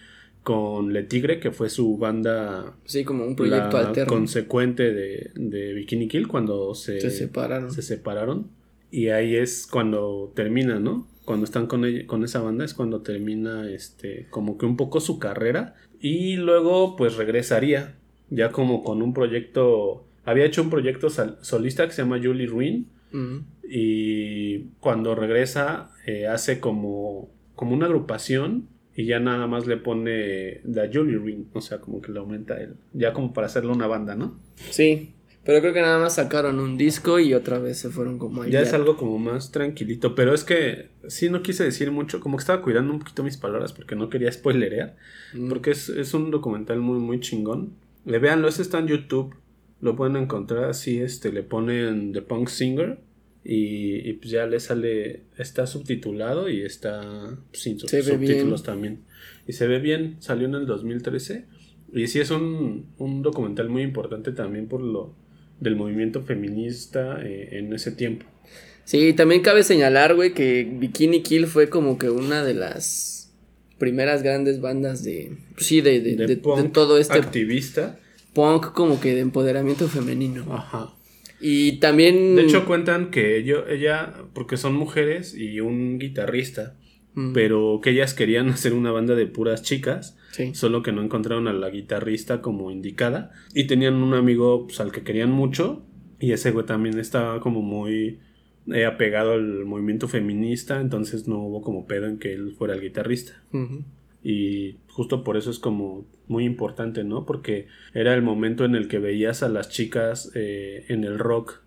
con Le Tigre, que fue su banda. Sí, como un proyecto alterno. consecuente de, de Bikini Kill cuando se, Se separaron. se separaron. Y ahí es cuando termina, ¿no? Cuando están con, ella- con esa banda es cuando termina este como que un poco su carrera. Y luego pues regresaría ya como con un proyecto... Había hecho un proyecto solista que se llama Julie Ruin. Y cuando regresa eh, hace como, como una agrupación y ya nada más le pone la Julie Ring, o sea, como que le aumenta el, ya como para hacerle una banda, ¿no? Sí, pero creo que nada más sacaron un disco y otra vez se fueron como ahí. Ya es algo como más tranquilito, pero es que sí no quise decir mucho, como que estaba cuidando un poquito mis palabras porque no quería spoilerear, Mm. porque es, es un documental muy, muy chingón. Le véanlo, ese está en YouTube, lo pueden encontrar así, este, le ponen The Punk Singer y, y pues ya le sale, está subtitulado y está sin Se subtítulos también. Y se ve bien, salió en el 2013 y sí es un, un documental muy importante también por lo del movimiento feminista eh, en ese tiempo. Sí, también cabe señalar, güey, que Bikini Kill fue como que una de las primeras grandes bandas de. pues Sí, de, de, de, de- de punk todo este activista. punk como que de empoderamiento femenino. Ajá. Y también. De hecho cuentan que yo, ella, porque son mujeres y un guitarrista, Mm, pero que ellas querían hacer una banda de puras chicas, sí. solo que no encontraron a la guitarrista como indicada y tenían un amigo pues, al que querían mucho y ese güey también estaba como muy eh, apegado al movimiento feminista, entonces no hubo como pedo en que él fuera el guitarrista. Y justo por eso es como muy importante, ¿no? Porque era el momento en el que veías a las chicas eh, en el rock.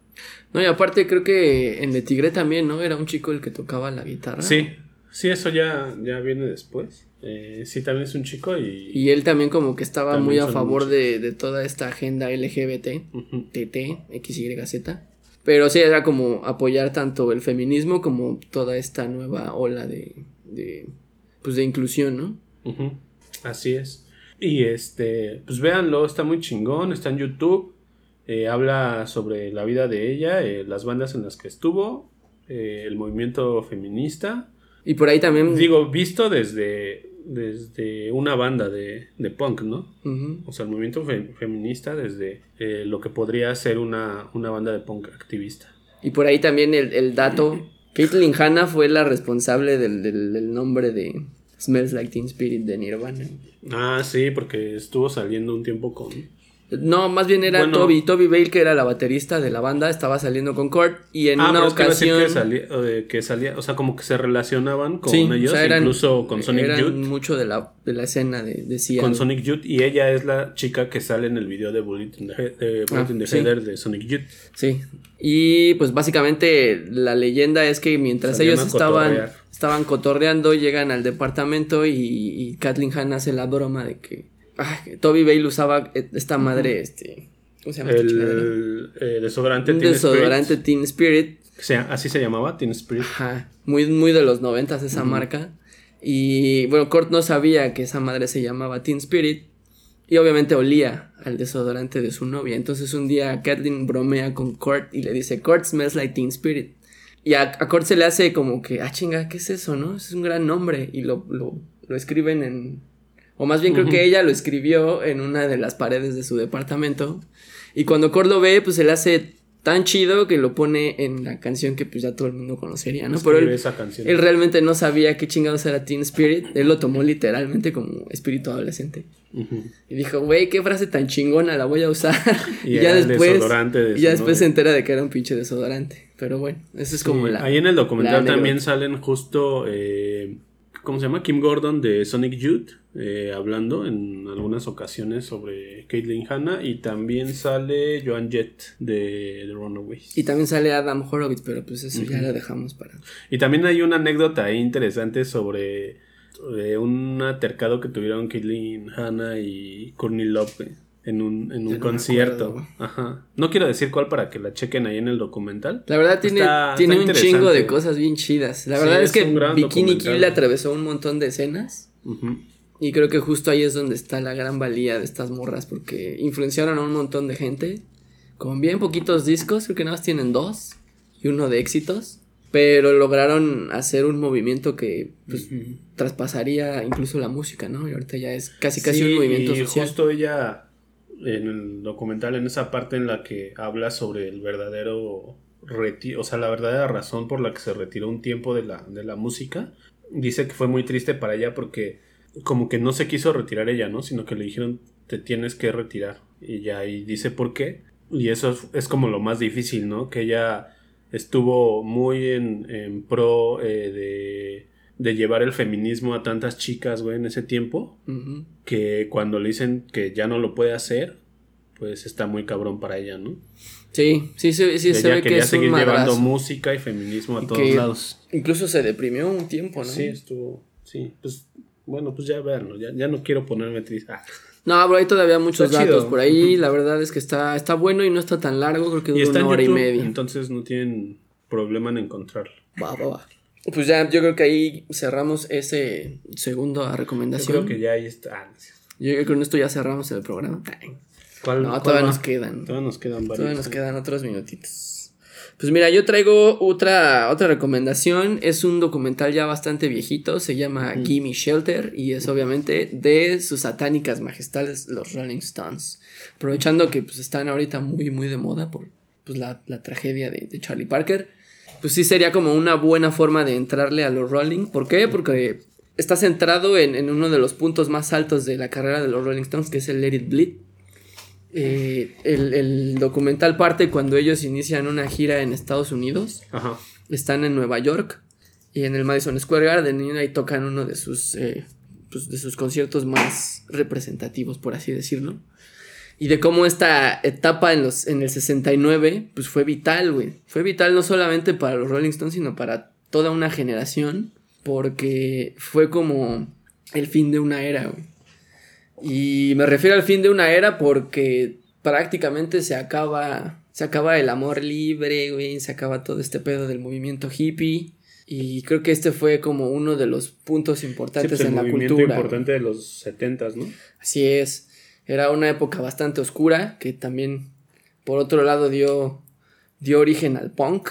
No, y aparte creo que en The Tigre también, ¿no? Era un chico el que tocaba la guitarra. Sí, sí, eso ya, ya viene después. Eh, sí, también es un chico y... Y él también como que estaba muy a favor de, de toda esta agenda LGBT. TT, XYZ. Pero sí, era como apoyar tanto el feminismo como toda esta nueva ola de, de pues de inclusión, ¿no? Así es. Y este, pues véanlo, está muy chingón, está en YouTube. eh, habla sobre la vida de ella, eh, las bandas en las que estuvo, eh, el movimiento feminista. Y por ahí también... Digo, visto desde, desde una banda de, de punk, ¿no? O sea, el movimiento fe- feminista desde lo que podría ser una, una banda de punk activista. Y por ahí también el, el dato, Caitlyn Hanna fue la responsable del, del- del nombre de Smells Like Teen Spirit de Nirvana. Ah, sí, porque estuvo saliendo un tiempo con... No, más bien era Bueno. Toby. Toby Bale, que era la baterista de la banda, estaba saliendo con Kurt. Y en ah, una pero es que iba a decir ocasión. que salía, eh, que salía, o sea, como que se relacionaban con Sí, ellos, o sea, eran- incluso con Sonic eran Youth. mucho de la, de la escena de, de Seattle. Con Sonic Youth, y ella es la chica que sale en el video de Bullet in the, Bullet Ah, in the sí. Header de Sonic Youth. Sí. Y pues básicamente la leyenda es que mientras Salían ellos estaban, cotorrear. estaban cotorreando, llegan al departamento y, y Kathleen Hanna hace la broma de que Toby Bale usaba e- esta madre, este. ¿Cómo se llama? El eh, desodorante Un Teen desodorante Spirit. Teen Spirit. O sea, así se llamaba, Teen Spirit. Ajá. Muy, muy de los noventas esa marca. Y bueno, Kurt no sabía que esa madre se llamaba Teen Spirit. Y obviamente olía al desodorante de su novia. Entonces un día Kathleen bromea con Kurt y le dice, Kurt smells like Teen Spirit. Y a, a Kurt se le hace como que, ah, chinga, ¿qué es eso, no? Es un gran nombre. Y lo, lo, lo escriben en... O más bien creo que ella lo escribió en una de las paredes de su departamento. Y cuando Kurt lo ve, pues se le hace tan chido que lo pone en la canción que pues ya todo el mundo conocería, ¿no? Pero Escribe él, esa canción. él realmente no sabía qué chingados era Teen Spirit. Él lo tomó literalmente como espíritu adolescente. Y dijo, güey, qué frase tan chingona, la voy a usar. Y ya después. desodorante de y ya después se entera de que era un pinche desodorante. Pero bueno, eso es como Sí, la. Ahí en el documental también salen justo, eh, ¿cómo se llama? Kim Gordon de Sonic Youth, eh, hablando en algunas ocasiones sobre Caitlyn Hanna y también sale Joan Jett de The Runaways. Y también sale Adam Horowitz, pero pues eso ya lo dejamos para. Y también hay una anécdota ahí interesante sobre eh, un altercado que tuvieron Caitlyn Hanna y Courtney Love en un, en un no concierto. Ajá. No quiero decir cuál para que la chequen ahí en el documental. La verdad tiene, Está- tiene está un chingo de cosas bien chidas. La Sí, verdad es, es que Bikini. Kill atravesó un montón de escenas. Y creo que justo ahí es donde está la gran valía de estas morras, porque influenciaron a un montón de gente. Con bien poquitos discos, creo que nada más tienen dos. Y uno de éxitos. pero lograron hacer un movimiento que pues, traspasaría incluso la música, ¿no? Y ahorita ya es casi casi un movimiento y social. justo ella en el documental en esa parte en la que habla sobre el verdadero retiro, o sea, la verdadera razón por la que se retiró un tiempo de la, de la música, dice que fue muy triste para ella porque como que no se quiso retirar ella, ¿no? Sino que le dijeron te tienes que retirar y ya ahí dice por qué y eso es, como lo más difícil, ¿no? Que ella estuvo muy en, en pro eh, de, de, llevar el feminismo a tantas chicas, güey, en ese tiempo, que cuando le dicen que ya no lo puede hacer, pues está muy cabrón para ella, ¿no? Sí, sí, sí, sí se ve que es un seguir llevando música y feminismo a Y todos que lados. Incluso se deprimió un tiempo, ¿no? Sí, estuvo, sí, pues, bueno, pues ya verlo, ya, ya no quiero ponerme triste. Ah. No, pero hay todavía muchos Está chido. datos por ahí. La verdad es que está, está bueno y no está tan largo. Creo que dura una hora YouTube, y media. entonces no tienen problema en encontrarlo. Va, va, va. Pues ya, yo creo que ahí cerramos ese segundo a Yo recomendación. creo que ya ahí está. Ah. Yo creo que con esto ya cerramos el programa. ¿Cuál, No, cuál todavía va? nos quedan. Todavía nos quedan varios. Todavía nos quedan otros minutitos. Pues mira, yo traigo otra, otra recomendación. Es un documental ya bastante viejito. Se llama Gimme Shelter. Y es obviamente de sus satánicas majestades, los Rolling Stones. Aprovechando que pues, están ahorita muy, muy de moda por pues, la, la tragedia de, de Charlie Parker. Pues sí sería como una buena forma de entrarle a los Rolling. ¿Por qué? Porque está centrado en, en uno de los puntos más altos de la carrera de los Rolling Stones, que es el Let It Bleed. Eh, el, el documental parte cuando ellos inician una gira en Estados Unidos. Ajá. Están en Nueva York y en el Madison Square Garden y ahí tocan uno de sus, eh, pues, de sus conciertos más representativos, por así decirlo. Y de cómo esta etapa en, los, en el 69 pues fue vital, güey. Fue vital no solamente para los Rolling Stones, sino para toda una generación. Porque fue como el fin de una era, güey. Y me refiero al fin de una era porque prácticamente se acaba, se acaba el amor libre, güey, se acaba todo este pedo del movimiento hippie. Y creo que este fue como uno de los puntos Sí, importantes pues, el en la movimiento cultura. güey. importante de los setentas, ¿no? Así es. Era una época bastante oscura que también, por otro lado, dio, dio origen al punk.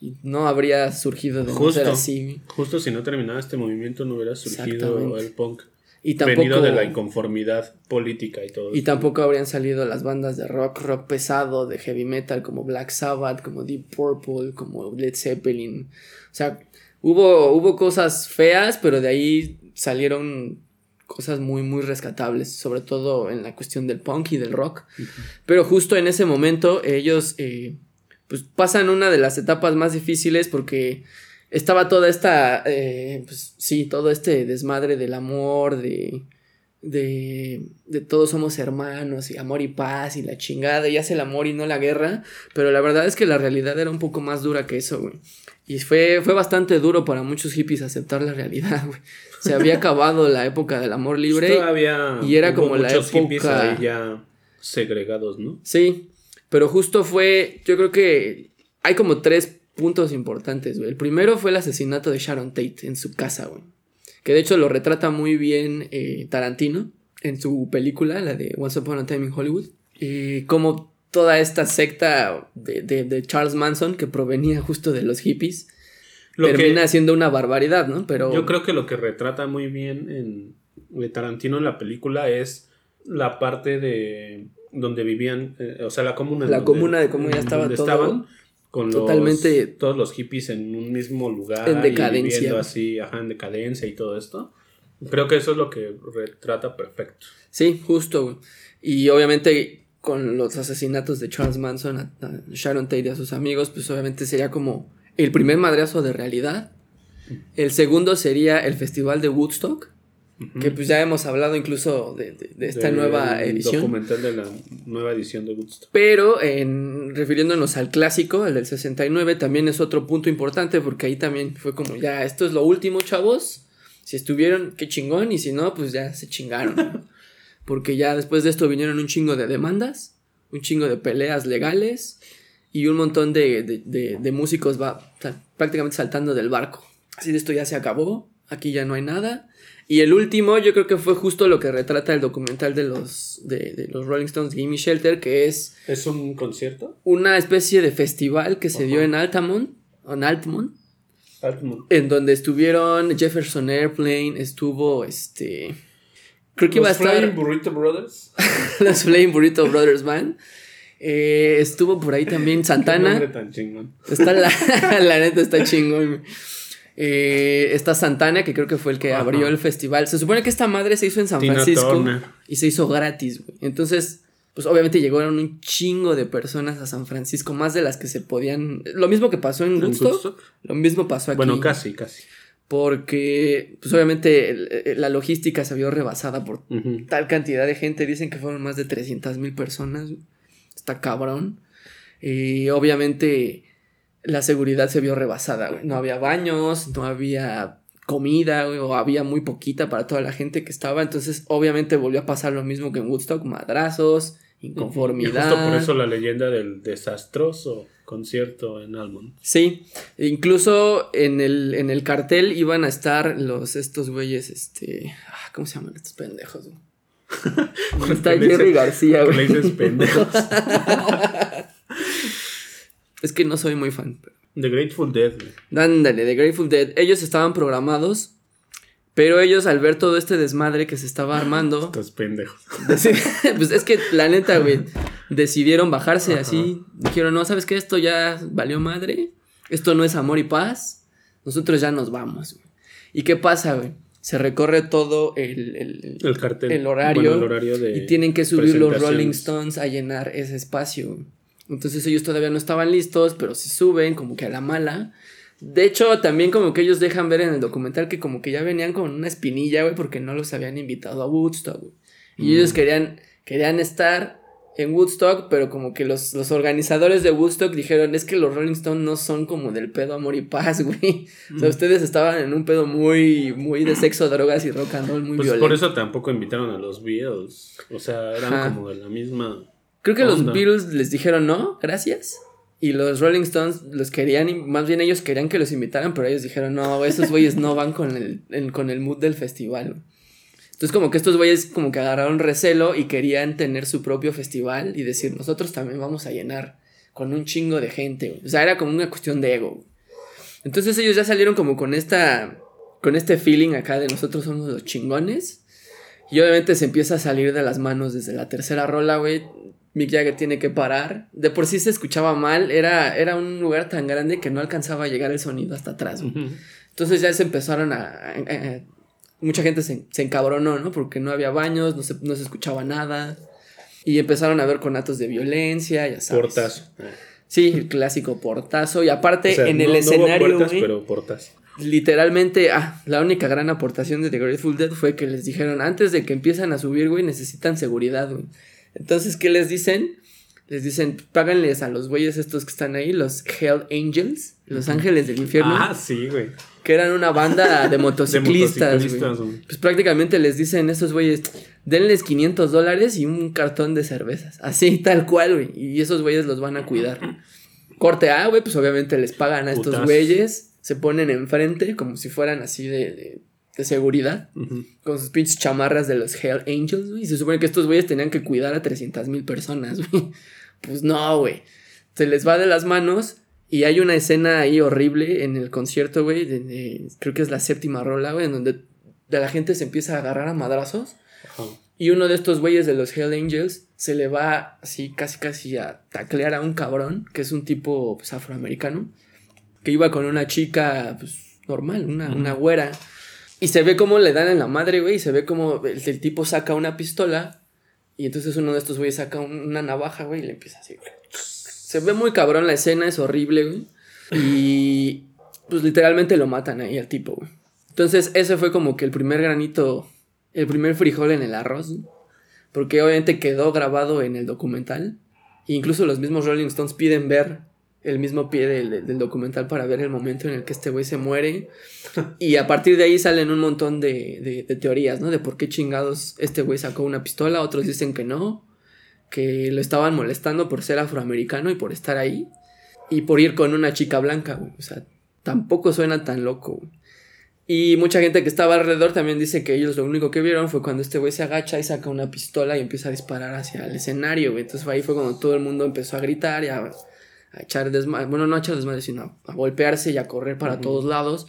Y no habría surgido de no ser Justo. así. Justo si no terminaba este movimiento no hubiera surgido el punk. Y tampoco, Venido de la inconformidad política y todo. y tampoco habrían salido las bandas de rock, rock pesado, de heavy metal, como Black Sabbath, como Deep Purple, como Led Zeppelin. O sea, hubo, hubo cosas feas, pero de ahí salieron cosas muy, muy rescatables, sobre todo en la cuestión del punk y del rock. Pero justo en ese momento ellos eh, pues pasan una de las etapas más difíciles porque estaba toda esta, eh, pues sí, todo este desmadre del amor, de, de, de todos somos hermanos y amor y paz y la chingada y hace el amor y no la guerra, pero la verdad es que la realidad era un poco más dura que eso, güey. Y fue, fue bastante duro para muchos hippies aceptar la realidad, güey. Se había acabado la época del amor libre. Pues Todavía y era hubo como la muchos época- ahí ya segregados, ¿no? Sí, pero justo fue, yo creo que hay como tres puntos importantes, güey. El primero fue el asesinato de Sharon Tate en su casa, güey. Que de hecho lo retrata muy bien eh, Tarantino en su película, la de Once Upon a Time in Hollywood. Y como toda esta secta de, de- de Charles Manson, que provenía justo de los hippies, Lo termina que siendo una barbaridad, ¿no? Pero yo creo que lo que retrata muy bien en de Tarantino en la película es la parte de donde vivían, eh, o sea, la comuna. La donde- comuna de cómo ya en estaba donde todo estaban con los- totalmente- todos los hippies en un mismo lugar En y decadencia. viviendo así, ajá, en decadencia y todo esto. Creo que eso es lo que retrata perfecto. Sí, justo. Y obviamente con los asesinatos de Charles Manson a, a Sharon Tate y a sus amigos, pues obviamente sería como el primer madrazo de realidad. El segundo sería el Festival de Woodstock, que pues ya hemos hablado incluso de, de- de esta nueva edición. documental de la nueva edición de Woodstock. Pero en, refiriéndonos al clásico, el del 69, también es otro punto importante porque ahí también fue como, ya, esto es lo último, chavos. Si estuvieron, qué chingón, y si no, pues ya se chingaron. Porque ya después de esto vinieron un chingo de demandas, un chingo de peleas legales y un montón de, de- de- de músicos va sal- prácticamente saltando del barco. Así de esto ya se acabó, aquí ya no hay nada. Y el último, yo creo que fue justo lo que retrata el documental de los, de, los Rolling Stones, Gimme Shelter, que es ¿Es un concierto? una especie de festival que se dio en Altamont, en Altamont, Altamont. En donde estuvieron Jefferson Airplane, estuvo este. Creo que iba a Los estar. Burrito Brothers. los Flame Burrito Brothers Band. Eh, estuvo por ahí también Santana. nombre tan chingón. Está la, la neta está chingón. Eh, está Santana, que creo que fue el que Ajá. abrió el festival. Se supone que esta madre se hizo en San Tina Francisco Turner. y se hizo gratis, güey. Entonces, pues obviamente llegaron un chingo de personas a San Francisco, más de las que se podían. Lo mismo que pasó en ¿En Woodstock, Woodstock? lo mismo pasó aquí. Bueno, casi, casi. Porque, pues obviamente el- el- la logística se vio rebasada por tal cantidad de gente. Dicen que fueron más de 300 mil personas. güey. Está cabrón. Y obviamente la seguridad se vio rebasada, güey. No había baños, no había comida, güey, o había muy poquita para toda la gente que estaba. Entonces, obviamente volvió a pasar lo mismo que en Woodstock, madrazos, Y inconformidad. justo por eso la leyenda del desastroso concierto en Almond. Sí, incluso en el, en el cartel iban a estar los estos güeyes, este, ah, ¿cómo se llaman estos pendejos? güey? Está Jerry dices- García, ¿Por qué güey. le dices pendejos? Es que no soy muy fan. pero- The Grateful Dead, güey. Ándale, The Grateful Dead. Ellos estaban programados, pero ellos al ver todo este desmadre que se estaba armando, Estos pendejos. pues es que la neta, güey, decidieron bajarse así. Dijeron, no, ¿sabes qué? Esto ya valió madre. Esto no es amor y paz. Nosotros ya nos vamos, güey. ¿Y qué pasa, güey? Se recorre todo el, el- El cartel. el horario, Bueno, el horario de y tienen que subir los. Rolling Stones a llenar ese espacio. Entonces ellos todavía no estaban listos, pero sí suben como que a la mala. De hecho, también como que ellos dejan ver en el documental que como que ya venían con una espinilla, güey, porque no los habían invitado a Woodstock, güey. Y Mm. ellos querían, querían estar en Woodstock, pero como que los, los organizadores de Woodstock dijeron, es que los Rolling Stones no son como del pedo amor y paz, güey. O sea, Mm. ustedes estaban en un pedo muy, muy de sexo, drogas y rock and roll muy Pues violento. por eso tampoco invitaron a los Beatles. O sea, eran Ajá. como de la misma. Creo que los. Beatles les dijeron no, gracias. Y los Rolling Stones los querían, y más bien ellos querían que los invitaran, pero ellos dijeron, no, esos güeyes no van con el, el- con el mood del festival. Güey". Entonces como que estos güeyes como que agarraron recelo y querían tener su propio festival y decir, nosotros también vamos a llenar con un chingo de gente. güey". O sea, era como una cuestión de ego. güey. Entonces ellos ya salieron como con esta, con este feeling acá de nosotros somos los chingones. Y obviamente se empieza a salir de las manos desde la tercera rola, güey. Mick Jagger tiene que parar. De por sí se escuchaba mal. Era, era un lugar tan grande que no alcanzaba a llegar el sonido hasta atrás, güey. Entonces ya se empezaron a... a- a- mucha gente se, se encabronó, ¿no? Porque no había baños, no se, no se escuchaba nada. Y empezaron a ver conatos de violencia, ya sabes. Portazo. Sí, el clásico portazo. Y aparte, O sea, en no- el no hubo escenario, puertas, güey, pero portazo. literalmente, ah, la única gran aportación de The Grateful Dead fue que les dijeron, antes de que empiezan a subir, güey, necesitan seguridad, güey. Entonces, ¿qué les dicen? Les dicen, páganles a los güeyes estos que están ahí, los Hell Angels, los ángeles del infierno, Ah, sí, güey. Que eran una banda de De motociclistas. Pues prácticamente les dicen estos güeyes, denles 500 dólares y un cartón de cervezas. Así, tal cual, güey. Y esos güeyes los van a cuidar. Corte A, güey, pues obviamente les pagan a estos güeyes. Se ponen enfrente como si fueran así de, de, de seguridad. Con sus pinches chamarras de los Hell Angels, güey. Y se supone que estos güeyes tenían que cuidar a 300 mil personas, güey. Pues no, güey. Se les va de las manos. Y hay una escena ahí horrible en el concierto, güey. de- de- creo que es la séptima rola, güey. En donde de la gente se empieza a agarrar a madrazos. Ajá. Y uno de estos güeyes de los Hell Angels se le va así casi casi a taclear a un cabrón, que es un tipo pues, afroamericano, que iba con una chica pues, normal, una, una güera. Y se ve cómo le dan en la madre, güey, y se ve como el, el tipo saca una pistola. Y entonces uno de estos güeyes saca un- una navaja, güey, y le empieza así, güey. Se ve muy cabrón la escena, es horrible, güey. Y pues literalmente lo matan ahí al tipo, güey. Entonces ese fue como que el primer granito, el primer frijol en el arroz. Porque obviamente quedó grabado en el documental. E incluso los mismos Rolling Stones piden ver el mismo pie del, del documental para ver el momento en el que este güey se muere. Y a partir de ahí salen un montón de, de- de teorías, ¿no? De por qué chingados este güey sacó una pistola. Otros dicen que no. Que lo estaban molestando por ser afroamericano y por estar ahí. Y por ir con una chica blanca, güey. O sea, tampoco suena tan loco, güey. Y mucha gente que estaba alrededor también dice que ellos lo único que vieron fue cuando este güey se agacha y saca una pistola y empieza a disparar hacia el escenario, güey. Entonces ahí fue cuando todo el mundo empezó a gritar y a, a echar desmadre, bueno, no a echar desmadre, sino a, a golpearse y a correr para todos lados.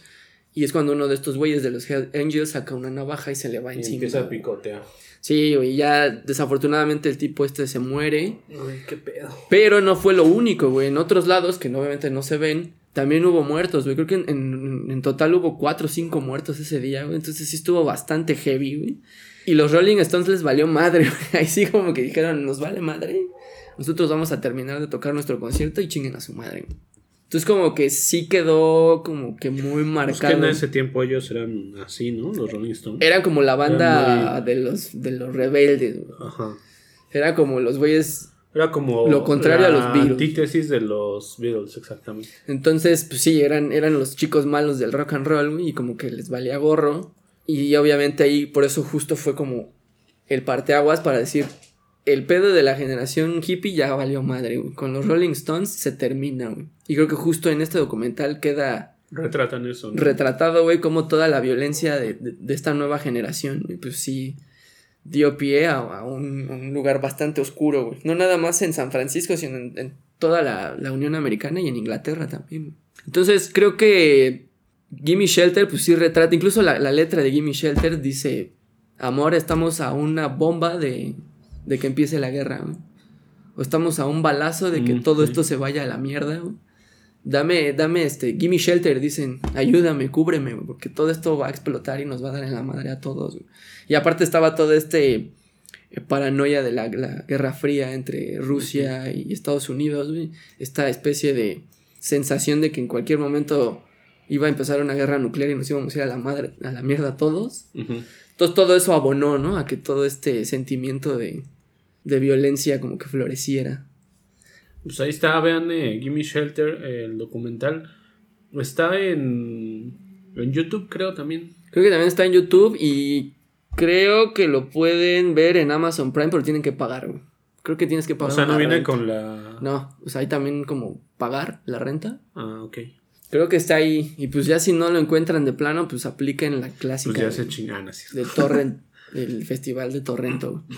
Y es cuando uno de estos güeyes de los Hell Angels saca una navaja y se le va Y encima. empieza a picotear. Sí, güey, ya desafortunadamente el tipo este se muere. Ay, qué pedo. Pero no fue lo único, güey. En otros lados, que obviamente no se ven, también hubo muertos, güey. Creo que en, en- en total hubo cuatro o cinco muertos ese día, güey. Entonces sí estuvo bastante heavy, güey. Y los Rolling Stones les valió madre, güey. Ahí sí como que dijeron, nos vale madre. Nosotros vamos a terminar de tocar nuestro concierto y chinguen a su madre. güey. Entonces como que sí quedó como que muy Es que marcado. en ese tiempo ellos eran así, ¿no? Los Rolling Stones. Eran como la banda muy- de los de los rebeldes, güey. Ajá. Era como los güeyes Era como Lo contrario a los Beatles. antítesis de los Beatles, exactamente. Entonces, pues sí, eran, eran los chicos malos del rock and roll, y como que les valía gorro. Y obviamente ahí, por eso justo fue como el parteaguas para decir, el pedo de la generación hippie ya valió madre, güey. Con los Rolling Stones se termina, güey. Y creo que justo en este documental queda Retratan eso. ¿no? retratado, güey, como toda la violencia de, de- de esta nueva generación, güey, pues sí dio pie a, a un, un lugar bastante oscuro, güey. No nada más en San Francisco, sino en, en toda la, la Unión Americana y en Inglaterra también. Entonces creo que Gimme Shelter, pues sí retrata, incluso la, la letra de Gimme Shelter dice, amor, estamos a una bomba de, de que empiece la guerra. O estamos a un balazo de que Mm, todo sí. esto se vaya a la mierda. Dame, dame, este, gimme shelter, dicen, ayúdame, cúbreme, porque todo esto va a explotar y nos va a dar en la madre a todos. Y aparte estaba todo este eh, paranoia de la, la Guerra Fría entre Rusia y Estados Unidos, güey. Esta especie de sensación de que en cualquier momento iba a empezar una guerra nuclear y nos íbamos a ir a la madre, a la mierda todos. Entonces todo eso abonó, ¿no? A que todo este sentimiento de, de violencia como que floreciera. Pues ahí está, vean eh, Gimme Shelter, eh, el documental. Está en, en YouTube, creo también. Creo que también está en YouTube y creo que lo pueden ver en Amazon Prime, pero tienen que pagar. Creo que tienes que O pagar. sea, no viene renta. con la. No, o sea, hay también como pagar la renta. Ah, ok. Creo que está ahí. Y pues ya si no lo encuentran de plano, pues apliquen la clásica Pues ya de- se chingan así. de Torrent, el festival de Torrento.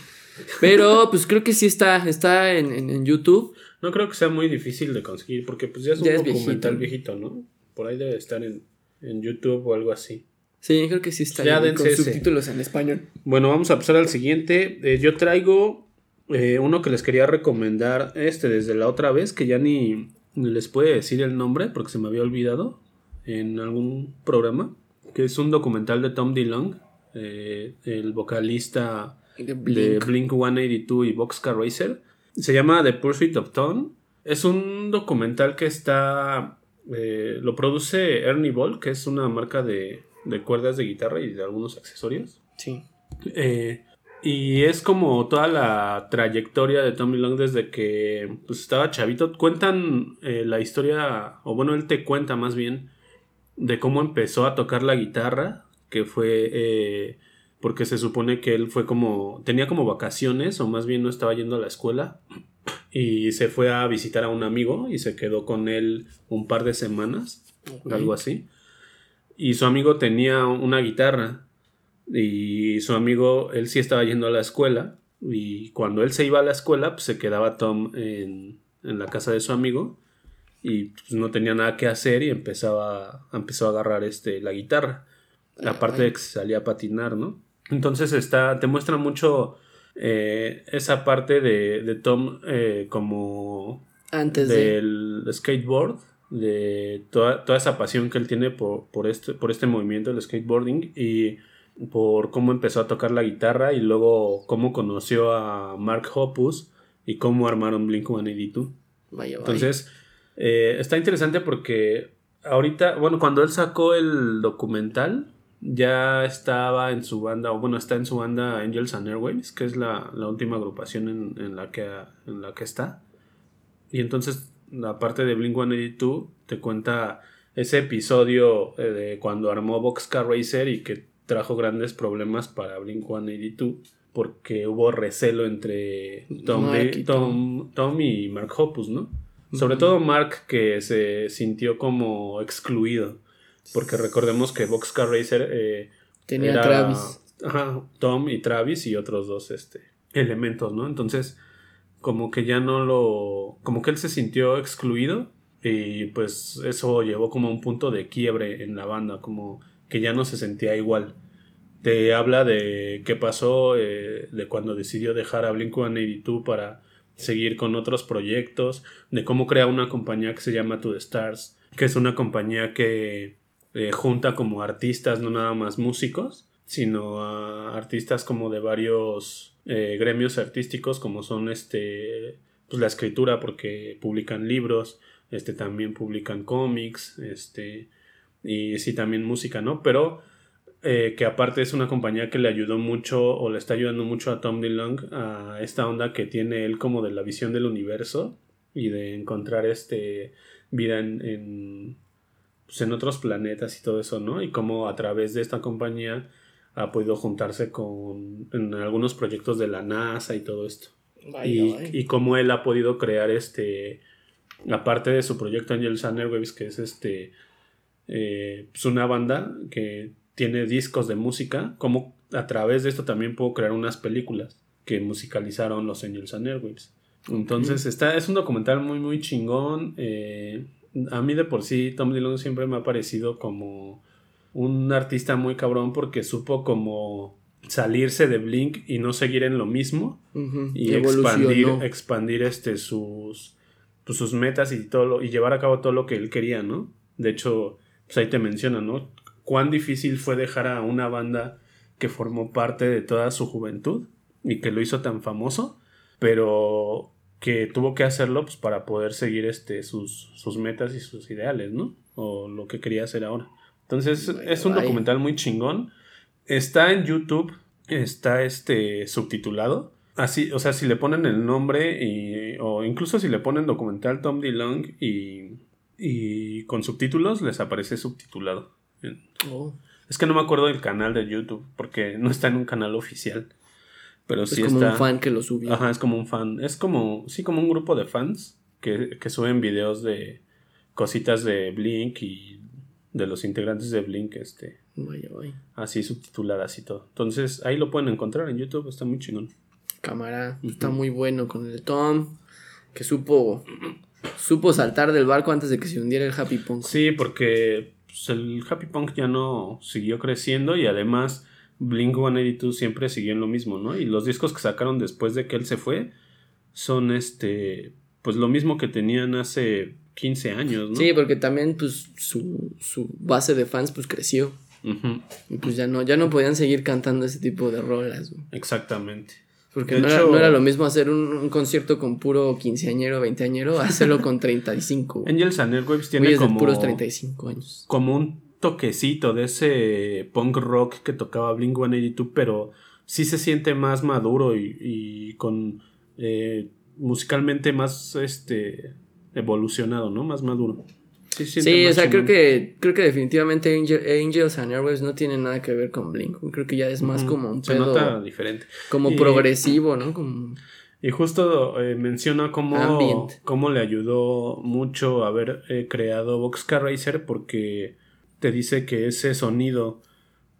Pero pues creo que sí está, está en, en- en YouTube. No creo que sea muy difícil de conseguir porque pues ya es un Ya es documental viejito. viejito. ¿no? Por ahí debe estar en, en YouTube o algo así. Sí, creo que sí está Ya con subtítulos en español. Bueno, vamos a pasar al siguiente. Eh, yo traigo eh, uno que les quería recomendar este desde la otra vez, que ya ni, ni les puede decir el nombre porque se me había olvidado en algún programa, que es un documental de Tom DeLonge, eh, el vocalista De Blink. Blink 182 y Boxcar Racer. Se llama The Pursuit of Tom. Es un documental que está. eh, lo produce Ernie Ball, que es una marca de, de cuerdas de guitarra y de algunos accesorios. Sí. Eh, y es como toda la trayectoria de Tommy Long desde que pues, estaba chavito. Cuentan eh, la historia, o bueno, él te cuenta más bien de cómo empezó a tocar la guitarra, que fue eh, porque se supone que él fue como, tenía como vacaciones, o más bien no estaba yendo a la escuela, y se fue a visitar a un amigo y se quedó con él un par de semanas, Ok. algo así. Y su amigo tenía una guitarra y su amigo, él sí estaba yendo a la escuela y cuando él se iba a la escuela, pues se quedaba Tom en, en la casa de su amigo y pues, no tenía nada que hacer y empezaba, empezó a agarrar este, la guitarra. Aparte de que se salía a patinar, ¿no? Entonces está, te muestra mucho eh, esa parte de, de Tom eh, como Antes de. del skateboard, de toda, toda esa pasión que él tiene por, por, este, por este movimiento del skateboarding y por cómo empezó a tocar la guitarra y luego cómo conoció a Mark Hoppus y cómo armaron Blink 182. Vaya, vaya. Entonces, eh, está interesante porque ahorita, bueno, cuando él sacó el documental, ya estaba en su banda, o bueno, está en su banda Angels and Airwaves, que es la, la última agrupación en, en la que, en la que está. Y entonces, la parte de Blink 182 te cuenta ese episodio eh, de cuando armó Boxcar Racer y que trajo grandes problemas para Blink 182 porque hubo recelo entre Tom, y Tom, Tom y Mark Hoppus, ¿no? Sobre todo Mark que se sintió como excluido. Porque recordemos que Boxcar Racer eh, Tenía era- Travis. Ajá, Tom y Travis y otros dos este, elementos, ¿no? Entonces, como que ya no lo, como que él se sintió excluido y pues eso llevó como a un punto de quiebre en la banda, como que ya no se sentía igual. Te habla de qué pasó, eh, de cuando decidió dejar a Blink-182 para seguir con otros proyectos, de cómo crea una compañía que se llama To The Stars, que es una compañía que eh, junta como artistas, no nada más músicos, sino a artistas como de varios eh, gremios artísticos, como son este, pues la escritura, porque publican libros, este, también publican cómics, este, y sí, también música, ¿no? Pero eh, que aparte es una compañía que le ayudó mucho o le está ayudando mucho a Tom DeLong a esta onda que tiene él como de la visión del universo y de encontrar este vida en, en, pues en otros planetas y todo eso, ¿no? Y cómo a través de esta compañía ha podido juntarse con en algunos proyectos de la NASA y todo esto. y, y cómo él ha podido crear este aparte de su proyecto Angel Sun Airwaves, que es este eh, pues una banda que tiene discos de música, como a través de esto también puedo crear unas películas que musicalizaron los Angels and Airwaves. Entonces, está, es un documental muy, muy chingón. Eh, a mí de por sí, Tom Dillon siempre me ha parecido como un artista muy cabrón porque supo como salirse de Blink y no seguir en lo mismo y expandir, expandir este, sus, pues, sus metas y todo lo, y llevar a cabo todo lo que él quería, ¿no? De hecho, pues ahí te menciona, ¿no? Cuán difícil fue dejar a una banda que formó parte de toda su juventud y que lo hizo tan famoso, pero que tuvo que hacerlo pues, para poder seguir este, sus, sus metas y sus ideales, ¿no? O lo que quería hacer ahora. Entonces, es un documental muy chingón. Está en YouTube, está este subtitulado. Así, o sea, si le ponen el nombre y, o incluso si le ponen documental Tom DeLong y, y con subtítulos, les aparece subtitulado. Oh. Es que no me acuerdo del canal de YouTube porque no está en un canal oficial. Pero es como un fan que lo subió. Ajá, es como un fan. Es como, sí, como un grupo de fans que, que suben videos de cositas de Blink y de los integrantes de Blink, este. Vaya, vaya. Así subtituladas y todo. Entonces, ahí lo pueden encontrar en YouTube, está muy chingón. Cámara, está muy bueno con el Tom, que supo supo saltar del barco antes de que se hundiera el Happy Punk. Sí, porque pues, el Happy Punk ya no siguió creciendo y además Blink 182 siempre siguió en lo mismo, ¿no? Y los discos que sacaron después de que él se fue son este, pues lo mismo que tenían hace 15 años, ¿no? Sí, porque también pues su, su base de fans pues creció. Y pues ya no, ya no podían seguir cantando ese tipo de rolas. Exactamente. Porque no, era, lo mismo hacer un, concierto con puro quinceañero, veinteañero, hacerlo con 35. Angels and Airwaves tiene como... puros 35 años. Como un toquecito de ese punk rock que tocaba Blink-182, pero sí se siente más maduro y, con... Eh, musicalmente más este evolucionado, ¿no? Más maduro. Sí, o sea, creo que, creo que definitivamente Angels and Airwaves no tienen nada que ver con Blink. Creo que ya es más como un Se nota diferente. Como progresivo, ¿no? Como... Y justo eh, menciona cómo, cómo, le ayudó mucho haber eh, creado Boxcar Racer porque te dice que ese sonido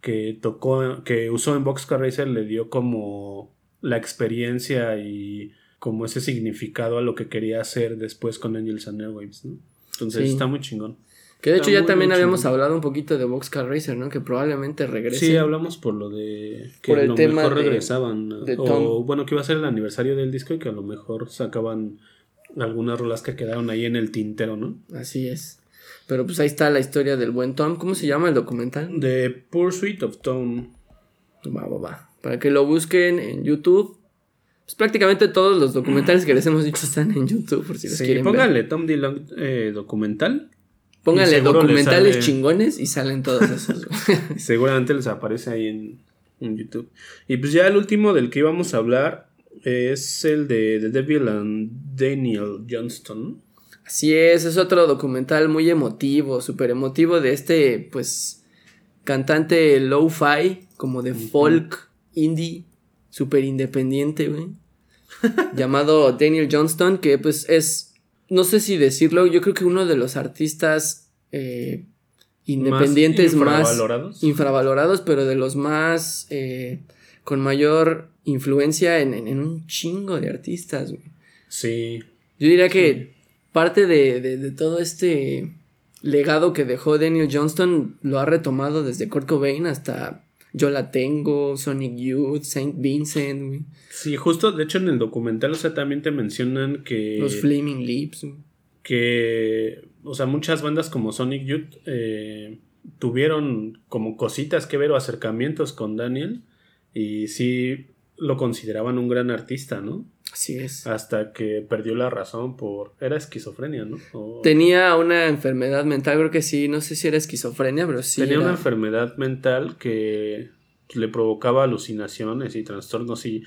que tocó, que usó en Boxcar Racer le dio como la experiencia y como ese significado a lo que quería hacer después con Angels and Airwaves, ¿no? Entonces está muy chingón. Que de hecho ya también habíamos hablado un poquito de Boxcar Racer, ¿no? Que probablemente regrese. Sí, hablamos por lo de que a lo mejor regresaban. o bueno, que iba a ser el aniversario del disco y que a lo mejor sacaban algunas rolas que quedaron ahí en el tintero, ¿no? Así es. Pero pues ahí está la historia del buen Tom. ¿Cómo se llama el documental? The Pursuit of Tom. Va, va, va. Para que lo busquen en YouTube. Pues prácticamente todos los documentales que les hemos dicho están en YouTube, por si los sí, pónganle Tom Dillon eh, documental. Pónganle documentales chingones y salen todos esos. seguramente les aparece ahí en, en, YouTube. Y pues ya el último del que íbamos a hablar es el de The Devil and Daniel Johnston. Así es, es otro documental muy emotivo, súper emotivo de este, pues, cantante low-fi, como de folk, indie, súper independiente, güey. llamado Daniel Johnston, que pues es, no sé si decirlo, yo creo que uno de los artistas eh, independientes más infravalorados? infravalorados, pero de los más eh, con mayor influencia en, un chingo de artistas, güey. Sí. Yo diría que parte de, de, de todo este legado que dejó Daniel Johnston lo ha retomado desde Kurt Cobain hasta Yo la tengo, Sonic Youth, Saint Vincent, güey. Sí, justo, de hecho en el documental, o sea, también te mencionan que... Los Flaming Lips. güey. que, o sea, muchas bandas como Sonic Youth eh, tuvieron como cositas que ver o acercamientos con Daniel y sí lo consideraban un gran artista, ¿no? Así es. Hasta que perdió la razón por... Era esquizofrenia, ¿no? O- Tenía una enfermedad mental, creo que sí, no sé si era esquizofrenia, pero sí. Tenía era- una enfermedad mental que le provocaba alucinaciones y trastornos y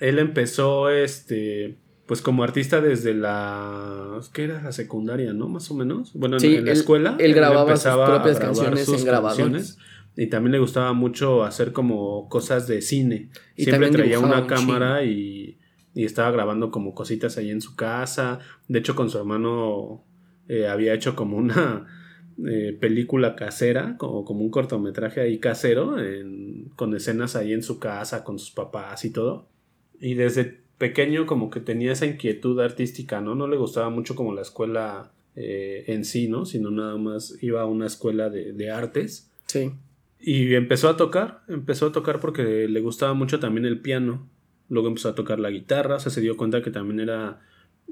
él empezó este pues como artista desde la ¿qué era la secundaria, no? Más o menos. Bueno, en- Sí, en, la él- escuela él grababa sus propias canciones sus en grabadores. y también le gustaba mucho hacer como cosas de cine. Y Siempre traía una un cámara y, y estaba grabando como cositas ahí en su casa. De hecho, con su hermano eh, había hecho como una eh, película casera, como, como un cortometraje ahí casero, en- con escenas ahí en su casa, con sus papás y todo. Y desde pequeño como que tenía esa inquietud artística, ¿no? No le gustaba mucho como la escuela eh, en sí, ¿no? Sino nada más iba a una escuela de, de artes. Sí. Y empezó a tocar, empezó a tocar porque le gustaba mucho también el piano. Luego empezó a tocar la guitarra, o sea, se dio cuenta que también era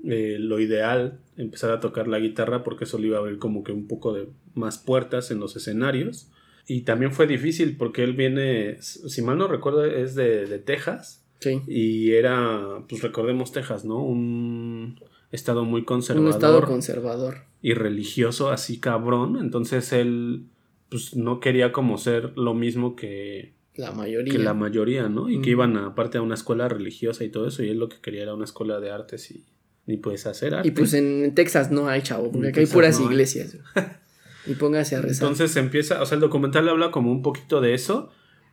eh, lo ideal empezar a tocar la guitarra porque eso le iba a abrir como que un poco de más puertas en los escenarios. Y también fue difícil porque él viene, si mal no recuerdo, es de, de Texas. Sí. Y era, pues recordemos Texas, ¿no? Un estado muy conservador Un estado conservador. y religioso así cabrón. Entonces él pues no quería como ser lo mismo que, La mayoría. que la mayoría, ¿no? Y que iban aparte a una escuela religiosa y todo eso. Y él lo que quería era una escuela de artes y, y pues hacer arte. Y pues en Texas no hay, chavo, porque acá hay puras no iglesias. y póngase a rezar. Entonces empieza, o sea, el documental habla como un poquito de eso,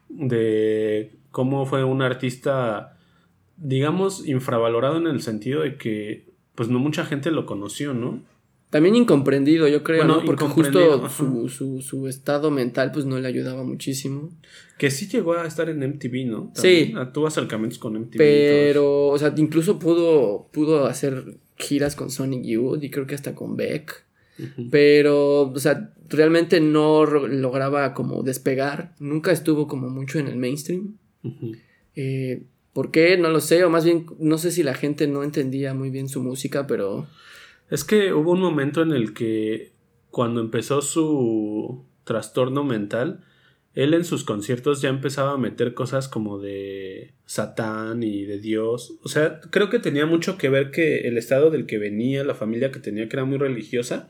de cómo fue un artista, digamos, infravalorado en el sentido de que pues no mucha gente lo conoció, ¿no? También incomprendido, yo creo, Bueno, ¿no? Porque justo su, su, su estado mental pues no le ayudaba muchísimo. Que sí llegó a estar en MTV, ¿no? Sí. También, ah, Tuvo acercamientos con MTV. Pero, o sea, incluso pudo, pudo hacer giras con Sonic Youth y creo que hasta con Beck. Pero, o sea, realmente no lograba como despegar. Nunca estuvo como mucho en el mainstream. Eh, ¿Por qué? No lo sé. O más bien, no sé si la gente no entendía muy bien su música, pero... Es que hubo un momento en el que cuando empezó su trastorno mental, él en sus conciertos ya empezaba a meter cosas como de Satán y de Dios. O sea, creo que tenía mucho que ver que el estado del que venía, la familia que tenía, que era muy religiosa,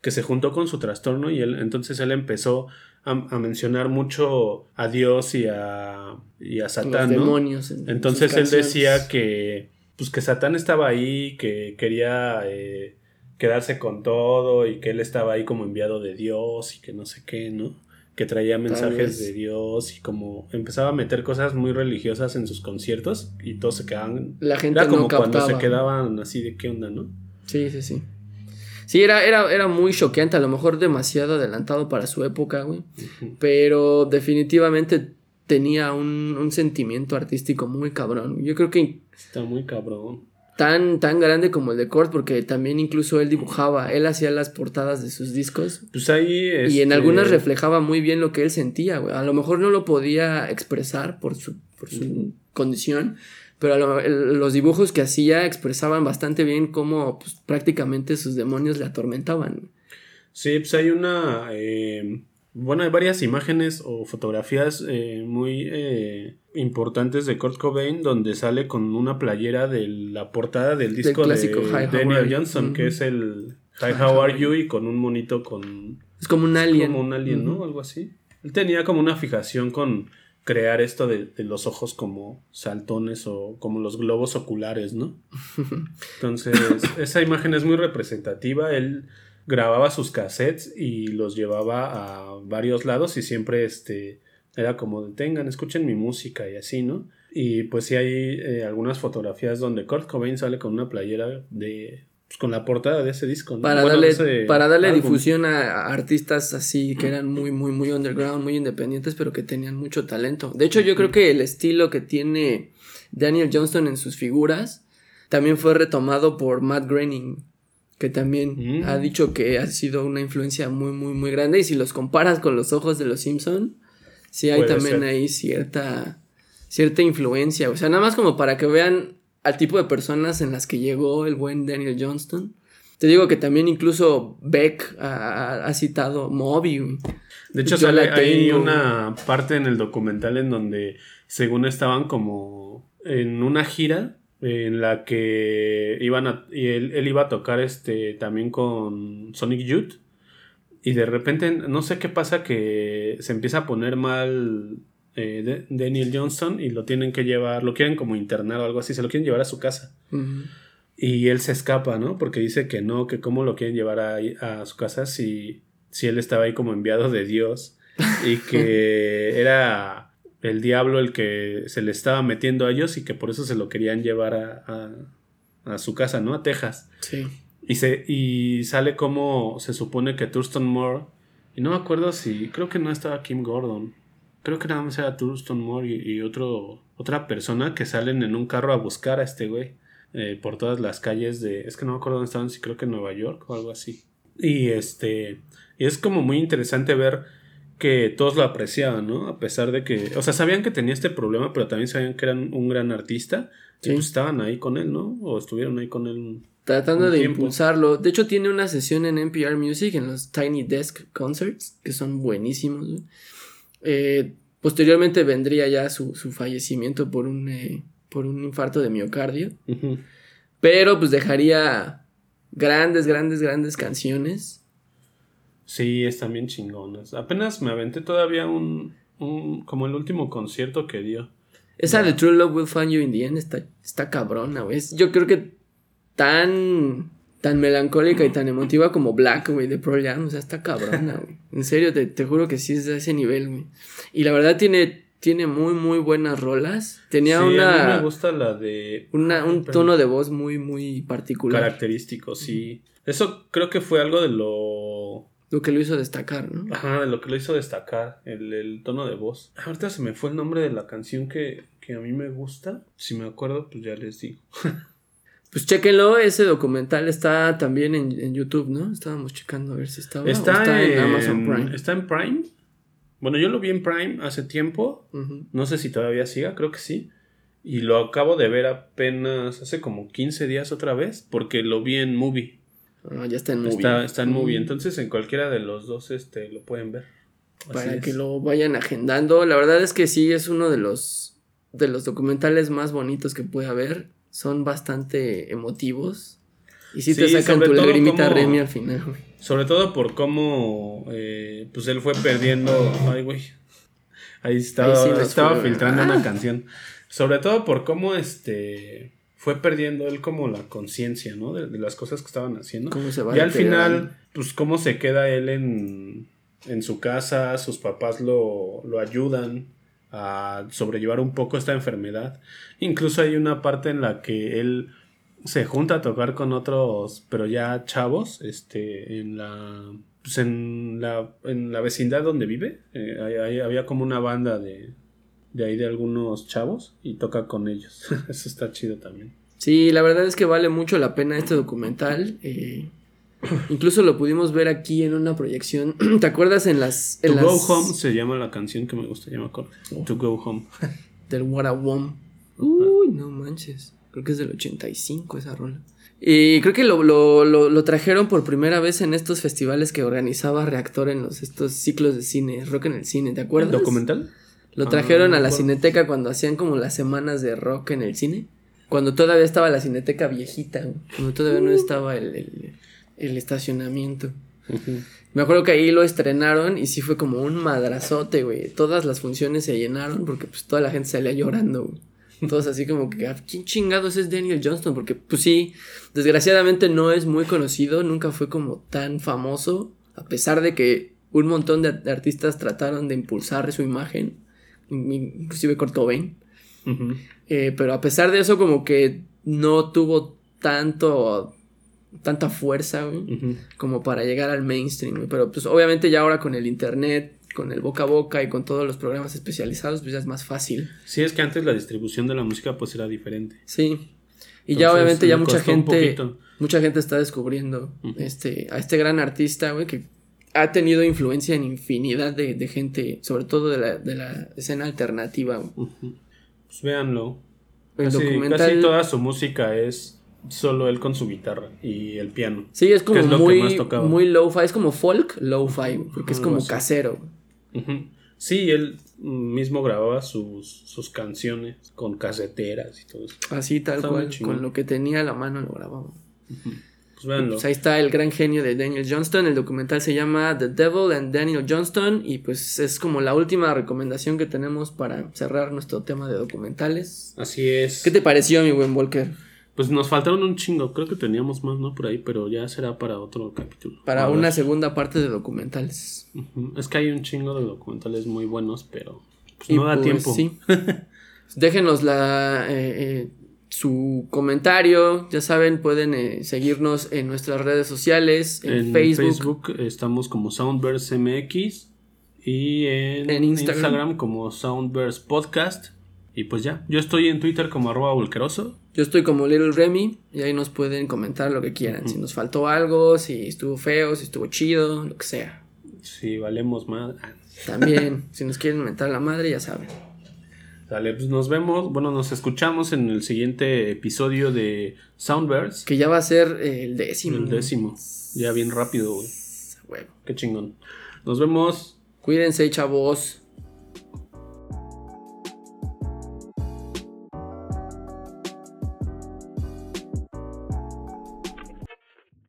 que se juntó con su trastorno y él, entonces él empezó a, a mencionar mucho a Dios y a, y a Los Satán, ¿no? demonios. en Entonces él decía que pues que Satán estaba ahí, que quería eh, quedarse con todo y que él estaba ahí como enviado de Dios y que no sé qué, ¿no? Que traía mensajes de Dios y como empezaba a meter cosas muy religiosas en sus conciertos y todos se quedaban... La gente Era como no cuando captaba. se quedaban así de qué onda, ¿no? Sí, sí, sí. Sí, era, era, era muy choqueante, a lo mejor demasiado adelantado para su época, güey. Pero definitivamente tenía un, un sentimiento artístico muy cabrón. Yo creo que Está muy cabrón. tan, tan grande como el de Kurt, porque también incluso él dibujaba, él hacía las portadas de sus discos. Pues ahí... Y en este, algunas reflejaba muy bien lo que él sentía, güey. A lo mejor no lo podía expresar por su, por su condición, pero a lo- el- los dibujos que hacía expresaban bastante bien cómo pues, prácticamente sus demonios le atormentaban. Sí, pues hay una... eh, bueno, hay varias imágenes o fotografías eh, muy eh, importantes de Kurt Cobain donde sale con una playera de la portada del disco clásico de Daniel. Johnson, que es el Hi, How Are You y con un monito con... Es como un alien. Como un alien, ¿no? Algo así. Él tenía como una fijación con crear esto de, de los ojos como saltones o como los globos oculares, ¿no? Entonces, esa imagen es muy representativa. Él grababa sus cassettes y los llevaba a varios lados y siempre este era como tengan, escuchen mi música y así, ¿no? Y pues sí hay eh, algunas fotografías donde Kurt Cobain sale con una playera de pues, con la portada de ese disco, ¿no? Para Bueno, darle, para darle álbum. difusión a, a artistas así que eran muy, muy, muy underground, muy independientes, pero que tenían mucho talento. De hecho, yo creo que el estilo que tiene Daniel Johnston en sus figuras también fue retomado por Matt Groening, que también Mm. ha dicho que ha sido una influencia muy, muy, muy grande. Y si los comparas con los ojos de los Simpson, sí hay Puede también ser. ahí cierta, cierta influencia. O sea, nada más como para que vean al tipo de personas en las que llegó el buen Daniel Johnston. Te digo que también incluso Beck ha, ha citado Moby. De hecho, sale, hay una parte en el documental en donde, según estaban como en una gira en la que iban a, y él, él iba a tocar este también con Sonic Youth y de repente no sé qué pasa que se empieza a poner mal eh, de- Daniel Johnston y lo tienen que llevar, lo quieren como internar o algo así, se lo quieren llevar a su casa. Y él se escapa, ¿no? Porque dice que no, que cómo lo quieren llevar ahí a su casa si, si él estaba ahí como enviado de Dios y que era el diablo el que se le estaba metiendo a ellos y que por eso se lo querían llevar a, a, a su casa, ¿no? A Texas. Sí. Y, se, y sale como se supone que Thurston Moore, y no me acuerdo si, creo que no estaba Kim Gordon, creo que nada más era Thurston Moore y, y otro, otra persona que salen en un carro a buscar a este güey eh, por todas las calles de, es que no me acuerdo dónde estaban, si creo que en Nueva York o algo así. Y este, y es como muy interesante ver que todos lo apreciaban, ¿no? A pesar de que, o sea, sabían que tenía este problema, pero también sabían que era un gran artista. Y Sí. pues estaban ahí con él, ¿no? O estuvieron ahí con él Tratando de tiempo. impulsarlo. De hecho, tiene una sesión en NPR Music en los Tiny Desk Concerts, que son buenísimos. Eh, posteriormente vendría ya su, su fallecimiento por un, eh, por un infarto de miocardio. Pero pues dejaría grandes, grandes, grandes canciones. Sí, están bien chingonas. Apenas me aventé todavía un, un como el último concierto que dio. Esa de True Love Will Find You in the End está, está cabrona, güey. Yo creo que tan, tan melancólica y tan emotiva como Black, güey, de Pearl Jam. O sea, está cabrona, güey. En serio, te, te juro que sí es de ese nivel, güey. Y la verdad tiene, tiene muy, muy buenas rolas. Tenía Sí, a mí una, me gusta la de una, un tono de voz muy, muy particular. característico, sí. Eso creo que fue algo de lo Lo que lo hizo destacar, ¿no? ajá, lo que lo hizo destacar, el, el tono de voz. Ahorita se me fue el nombre de la canción que, que a mí me gusta. Si me acuerdo, pues ya les digo. Pues chéquenlo, ese documental está también en, en YouTube, ¿no? Estábamos checando a ver si estaba. o Está, en, en, Amazon Prime. Está en Prime. Bueno, yo lo vi en Prime hace tiempo. Ujú. No sé si todavía siga, creo que sí. Y lo acabo de ver apenas hace como 15 días otra vez, porque lo vi en movie. Ah, ya está en movie. Está, está en movie, Mm. entonces en cualquiera de los dos este, lo pueden ver. Así Para es. que lo vayan agendando. La verdad es que sí es uno de los de los documentales más bonitos que puede haber. Son bastante emotivos. Y sí, te Sí, sacan tu lagrimita como- Remy al final, güey. Sobre todo por cómo eh, pues él fue perdiendo. Ay, güey. Ahí estaba, Ahí sí nos estaba filtrando Ah. una canción. Sobre todo por cómo este fue perdiendo él como la conciencia, ¿no? De, de las cosas que estaban haciendo. Cómo se va Y al final, pues cómo se queda él en, en su casa, sus papás lo, lo ayudan a sobrellevar un poco esta enfermedad. Incluso hay una parte en la que él se junta a tocar con otros, pero ya chavos, este, en la, pues en la, en la vecindad donde vive. Eh, había como una banda de, de ahí de algunos chavos y toca con ellos. Eso está chido también. Sí, la verdad es que vale mucho la pena este documental. eh, incluso lo pudimos ver aquí en una proyección. ¿Te acuerdas en las. En To las Go Home se llama la canción que me gusta, ya me acuerdo. To Go Home. Del What a Wom. Uy, no manches. Creo que es del 85 esa rola. Y creo que lo, lo, lo, lo trajeron por primera vez en estos festivales que organizaba Reactor en los, estos ciclos de cine, rock en el cine, ¿te acuerdas? ¿Documental? Lo Ah, trajeron a la cineteca cuando hacían como las semanas de rock en el cine. Cuando todavía estaba la cineteca viejita, güey, cuando todavía no estaba el, el, el estacionamiento. Me acuerdo que ahí lo estrenaron y sí fue como un madrazote, güey. Todas las funciones se llenaron porque pues toda la gente salía llorando, güey. Todos así como que, "Ah, ¿quién chingados es Daniel Johnston? Porque pues sí, desgraciadamente no es muy conocido, nunca fue como tan famoso, a pesar de que un montón de, artistas trataron de impulsar su imagen, inclusive Kurt Cobain. Eh, pero a pesar de eso, como que no tuvo tanto, tanta fuerza, güey como para llegar al mainstream, güey. Pero pues obviamente ya ahora con el internet, con el boca a boca y con todos los programas especializados, pues ya es más fácil. Sí, es que antes la distribución de la música pues era diferente. Sí. Y ya obviamente ya mucha gente, mucha gente está descubriendo este, a este gran artista, güey, que ha tenido influencia en infinidad de, de gente, sobre todo de la, de la escena alternativa. Pues véanlo. El Casi, documental- casi toda su música es solo él con su guitarra y el piano. Sí, es como es muy, muy low-fi, es como folk low-fi, porque es como casero. Sí, él mismo grababa sus, sus canciones con caseteras y todo eso. Así tal Está cual, con lo que tenía a la mano lo grababa. Pues véanlo. Pues ahí está el gran genio de Daniel Johnston. El documental se llama The Devil and Daniel Johnston. Y pues es como la última recomendación que tenemos para cerrar nuestro tema de documentales. Así es. ¿Qué te pareció, mi buen Volker? Pues nos faltaron un chingo. Creo que teníamos más, ¿no? Por ahí, pero ya será para otro capítulo. Para una segunda parte de documentales. Es que hay un chingo de documentales muy buenos, pero pues, no da pues, tiempo. Sí. Déjenos la, eh, eh, su comentario. Ya saben, pueden eh, seguirnos en nuestras redes sociales, en, En Facebook. Facebook. estamos como Soundverse MX y en, En Instagram. Instagram. como Soundverse Podcast. Y pues ya, yo estoy en Twitter como arroba volqueroso. Yo estoy como Little Remy y ahí nos pueden comentar lo que quieran. Si nos faltó algo, si estuvo feo, si estuvo chido, lo que sea. Si valemos más. También, si nos quieren mentar la madre, ya saben. Dale, pues nos vemos, bueno, nos escuchamos en el siguiente episodio de Soundverse. Que ya va a ser eh, el décimo. El décimo. Ya bien rápido, güey. Qué chingón. Nos vemos. Cuídense, chavos.